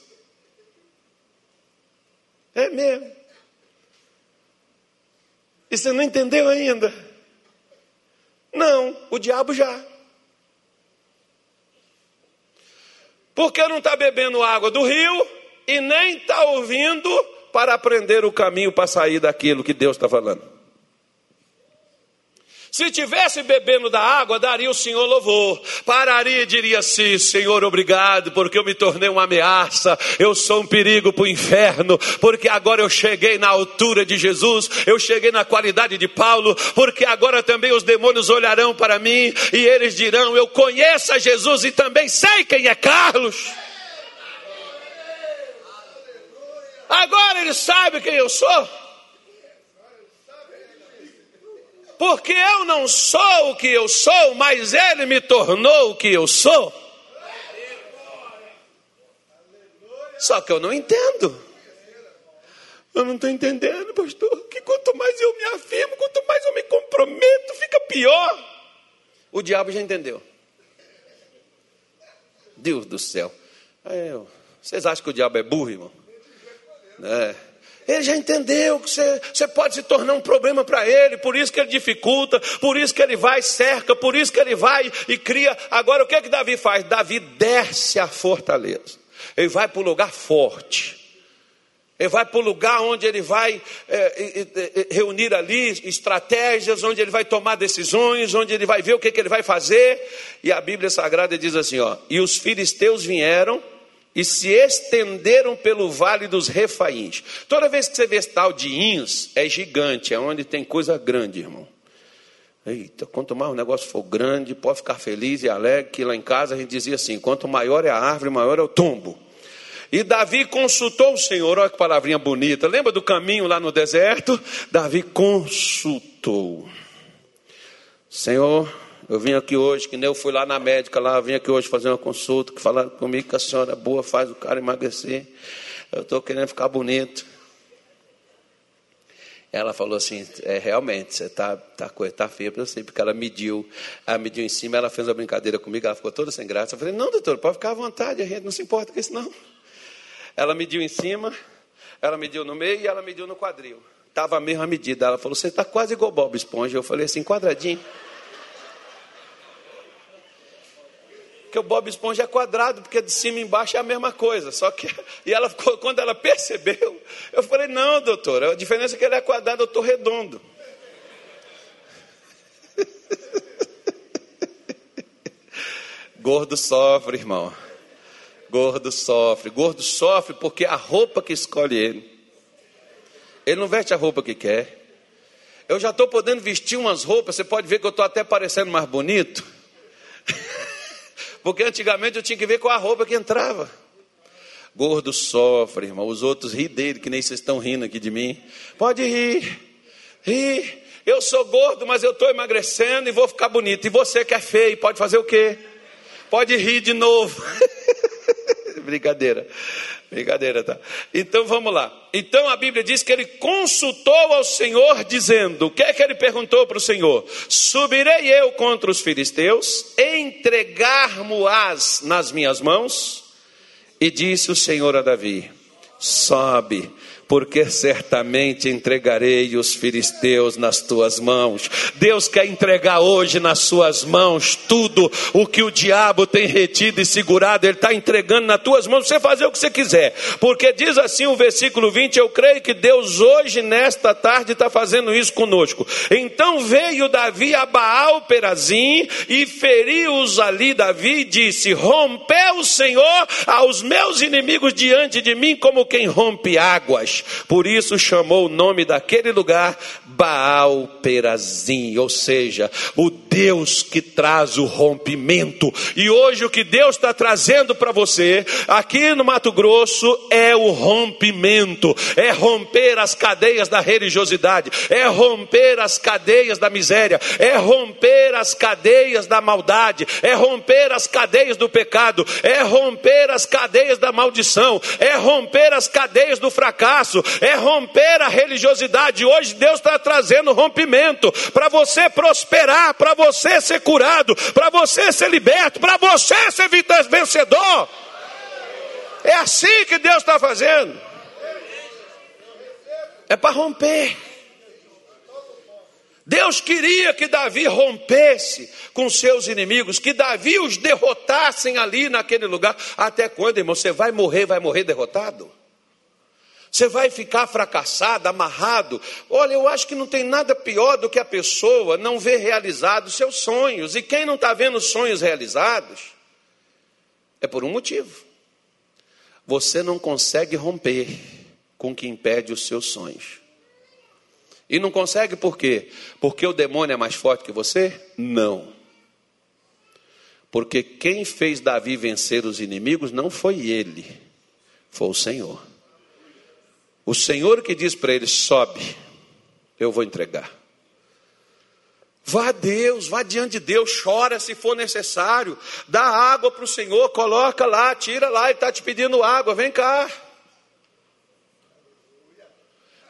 É mesmo. E você não entendeu ainda? Não, o diabo já. Porque não está bebendo água do rio e nem está ouvindo para aprender o caminho para sair daquilo que Deus está falando. Se tivesse bebendo da água, daria o Senhor louvor. Pararia e diria assim: Senhor, obrigado, porque eu me tornei uma ameaça, eu sou um perigo para o inferno, porque agora eu cheguei na altura de Jesus, eu cheguei na qualidade de Paulo, porque agora também os demônios olharão para mim e eles dirão: Eu conheço a Jesus e também sei quem é Carlos. Agora ele sabe quem eu sou. Porque eu não sou o que eu sou, mas Ele me tornou o que eu sou. Só que eu não entendo. Eu não estou entendendo, pastor, que quanto mais eu me afirmo, quanto mais eu me comprometo, fica pior. O diabo já entendeu. Deus do céu. É, vocês acham que o diabo é burro, irmão? É. Ele já entendeu que você, você pode se tornar um problema para ele, por isso que ele dificulta, por isso que ele vai cerca, por isso que ele vai e cria. Agora o que é que Davi faz? Davi desce a fortaleza. Ele vai para o lugar forte. Ele vai para o lugar onde ele vai é, reunir ali estratégias, onde ele vai tomar decisões, onde ele vai ver o que, que ele vai fazer. E a Bíblia Sagrada diz assim: ó, e os filisteus vieram e se estenderam pelo vale dos refaíns. Toda vez que você vê esse tal de Ins, é gigante, é onde tem coisa grande, irmão. Eita, quanto mais o negócio for grande, pode ficar feliz e alegre, que lá em casa a gente dizia assim: quanto maior é a árvore, maior é o tombo. E Davi consultou o Senhor, olha que palavrinha bonita. Lembra do caminho lá no deserto? Davi consultou. Senhor, eu vim aqui hoje, que nem eu fui lá na médica lá, vim aqui hoje fazer uma consulta, que falaram comigo que a senhora é boa, faz o cara emagrecer. Eu estou querendo ficar bonito. Ela falou assim, é, realmente, você tá, tá, tá feia para você, porque ela mediu, ela mediu em cima, ela fez uma brincadeira comigo, ela ficou toda sem graça. Eu falei, não, doutor, pode ficar à vontade, a gente não se importa com isso não. Ela mediu em cima, ela mediu no meio e ela mediu no quadril. Estava a mesma medida. Ela falou, você está quase igual Bob Esponja. Eu falei assim, quadradinho. Que o Bob Esponja é quadrado, porque de cima e embaixo é a mesma coisa. Só que, e ela, quando ela percebeu, eu falei: não, doutor, a diferença é que ele é quadrado, eu estou redondo. Gordo sofre, irmão. Gordo sofre. Gordo sofre porque a roupa que escolhe ele. Ele não veste a roupa que quer. Eu já estou podendo vestir umas roupas, você pode ver que eu estou até parecendo mais bonito. Porque antigamente eu tinha que ver com a roupa que entrava. Gordo sofre, irmão. Os outros ri dele, que nem vocês estão rindo aqui de mim. Pode rir, rir. Eu sou gordo, mas eu estou emagrecendo e vou ficar bonito. E você que é feio, pode fazer o quê? Pode rir de novo. Brincadeira. Brincadeira, tá? Então vamos lá. Então a Bíblia diz que ele consultou ao Senhor, dizendo: O que é que ele perguntou para o Senhor? Subirei eu contra os filisteus, entregar-mo-ás nas minhas mãos? E disse o Senhor a Davi: Sobe porque certamente entregarei os filisteus nas tuas mãos. Deus quer entregar hoje nas suas mãos tudo o que o diabo tem retido e segurado, ele está entregando nas tuas mãos, você fazer o que você quiser, porque diz assim o versículo 20: Eu creio que Deus hoje, nesta tarde, está fazendo isso conosco. Então veio Davi a Baal Perazim e feriu-os ali. Davi e disse: Rompeu o Senhor aos meus inimigos diante de mim, como quem rompe águas. Por isso chamou o nome daquele lugar Baal Perazim, ou seja, o Deus que traz o rompimento. E hoje o que Deus está trazendo para você aqui no Mato Grosso é o rompimento, é romper as cadeias da religiosidade, é romper as cadeias da miséria, é romper as cadeias da maldade, é romper as cadeias do pecado, é romper as cadeias da maldição, é romper as cadeias do fracasso, é romper a religiosidade. Hoje Deus está trazendo rompimento para você prosperar, para você ser curado, para você ser liberto, para você ser vencedor. É assim que Deus está fazendo. É para romper. Deus queria que Davi rompesse com seus inimigos, que Davi os derrotassem ali naquele lugar. Até quando, irmão? Você vai morrer, vai morrer derrotado? Você vai ficar fracassado, amarrado. Olha, eu acho que não tem nada pior do que a pessoa não ver realizados seus sonhos. E quem não está vendo sonhos realizados é por um motivo. Você não consegue romper com o que impede os seus sonhos. E não consegue por quê? Porque o demônio é mais forte que você? Não. Porque quem fez Davi vencer os inimigos não foi ele, foi o Senhor. O Senhor que diz para ele: sobe, eu vou entregar. Vá a Deus, vá diante de Deus, chora se for necessário, dá água para o Senhor, coloca lá, tira lá, Ele está te pedindo água, vem cá.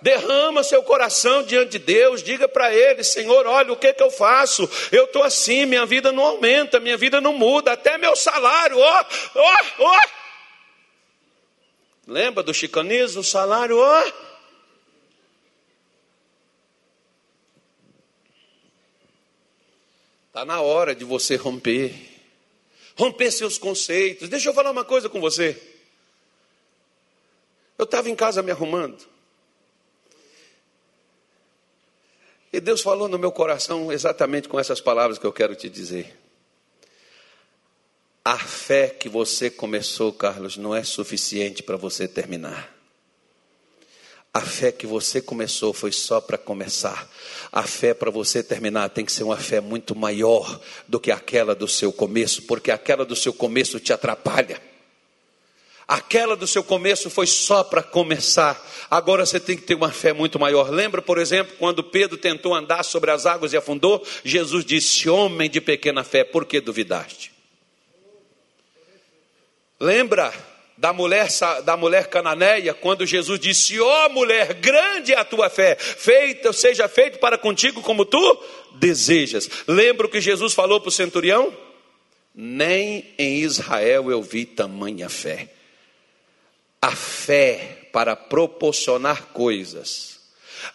Derrama seu coração diante de Deus, diga para Ele: Senhor, olha o que, que eu faço, eu estou assim, minha vida não aumenta, minha vida não muda, até meu salário, ó, ó, ó. Lembra do chicanismo? O salário, ó. Está na hora de você romper. Romper seus conceitos. Deixa eu falar uma coisa com você. Eu estava em casa me arrumando. E Deus falou no meu coração exatamente com essas palavras que eu quero te dizer. A fé que você começou, Carlos, não é suficiente para você terminar. A fé que você começou foi só para começar. A fé para você terminar tem que ser uma fé muito maior do que aquela do seu começo, porque aquela do seu começo te atrapalha. Aquela do seu começo foi só para começar. Agora você tem que ter uma fé muito maior. Lembra, por exemplo, quando Pedro tentou andar sobre as águas e afundou? Jesus disse: Homem de pequena fé, por que duvidaste? Lembra da mulher, da mulher cananeia, quando Jesus disse: Ó oh, mulher, grande é a tua fé, feita, seja feito para contigo como tu desejas. Lembra o que Jesus falou para o centurião? Nem em Israel eu vi tamanha fé. A fé para proporcionar coisas,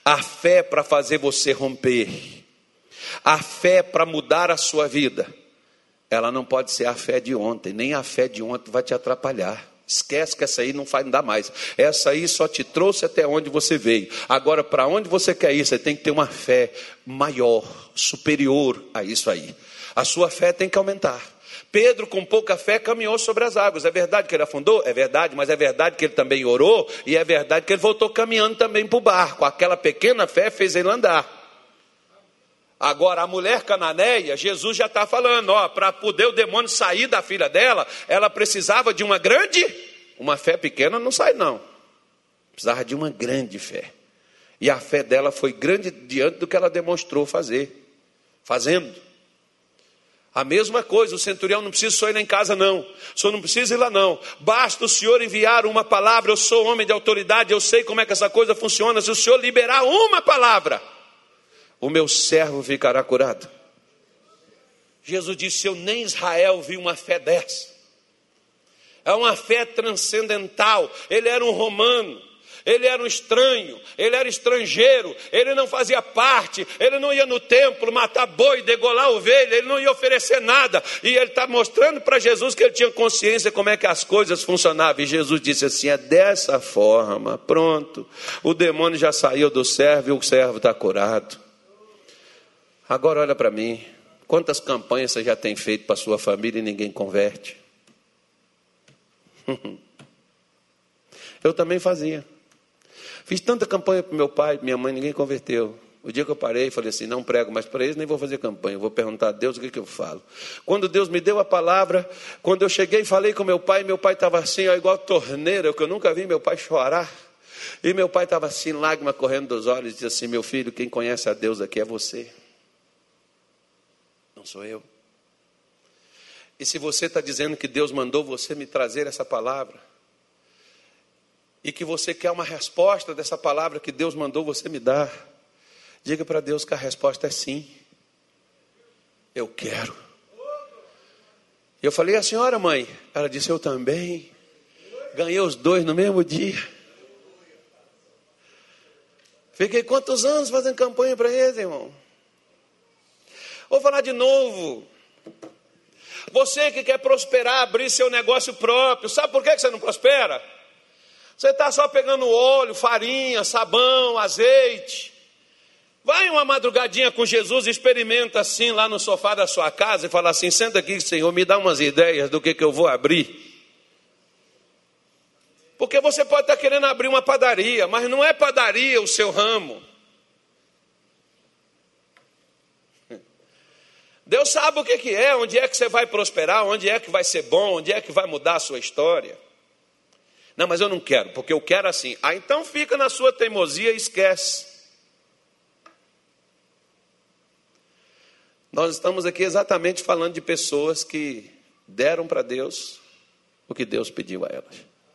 a fé para fazer você romper, a fé para mudar a sua vida ela não pode ser a fé de ontem, nem a fé de ontem vai te atrapalhar. Esquece que essa aí não vai dar mais. Essa aí só te trouxe até onde você veio. Agora, para onde você quer ir, você tem que ter uma fé maior, superior a isso aí. A sua fé tem que aumentar. Pedro, com pouca fé, caminhou sobre as águas. É verdade que ele afundou? É verdade, mas é verdade que ele também orou, e é verdade que ele voltou caminhando também para o barco. Aquela pequena fé fez ele andar. Agora, a mulher cananeia, Jesus já está falando, para poder o demônio sair da filha dela, ela precisava de uma grande, uma fé pequena não sai não. Precisava de uma grande fé. E a fé dela foi grande diante do que ela demonstrou fazer, fazendo. A mesma coisa, o centurião não precisa só ir lá em casa, não. Senhor não precisa ir lá, não. Basta o senhor enviar uma palavra. Eu sou homem de autoridade, eu sei como é que essa coisa funciona. Se o senhor liberar uma palavra, o meu servo ficará curado. Jesus disse: Eu nem Israel vi uma fé dessa. É uma fé transcendental. Ele era um romano, ele era um estranho, ele era estrangeiro, ele não fazia parte, ele não ia no templo matar boi, degolar ovelha, ele não ia oferecer nada. E ele está mostrando para Jesus que ele tinha consciência como é que as coisas funcionavam. E Jesus disse assim: é dessa forma, pronto. O demônio já saiu do servo e o servo está curado. Agora olha para mim. Quantas campanhas você já tem feito para sua família e ninguém converte? Eu também fazia. Fiz tanta campanha para meu pai, minha mãe, ninguém converteu. O dia que eu parei, falei assim: não prego mais para eles, nem vou fazer campanha, vou perguntar a Deus o que, que eu falo. Quando Deus me deu a palavra, quando eu cheguei e falei com meu pai, meu pai estava assim, ó, igual torneira, que eu nunca vi meu pai chorar. E meu pai estava assim, lágrima correndo dos olhos, e disse assim: Meu filho, quem conhece a Deus aqui é você, não sou eu. E se você está dizendo que Deus mandou você me trazer essa palavra, e que você quer uma resposta dessa palavra que Deus mandou você me dar, diga para Deus que a resposta é sim. Eu quero. Eu falei, a senhora mãe? Ela disse, eu também. Ganhei os dois no mesmo dia. Fiquei quantos anos fazendo campanha para eles, irmão? Vou falar de novo. Você que quer prosperar, abrir seu negócio próprio, sabe por que você não prospera? Você está só pegando óleo, farinha, sabão, azeite. Vai uma madrugadinha com Jesus, experimenta assim lá no sofá da sua casa e fala assim: senta aqui, Senhor, me dá umas ideias do que, que eu vou abrir. Porque você pode estar querendo abrir uma padaria, mas não é padaria o seu ramo. Deus sabe o que, que é, onde é que você vai prosperar, onde é que vai ser bom, onde é que vai mudar a sua história. Não, mas eu não quero, porque eu quero assim. Ah, então fica na sua teimosia e esquece. Nós estamos aqui exatamente falando de pessoas que deram para Deus o que Deus pediu a elas.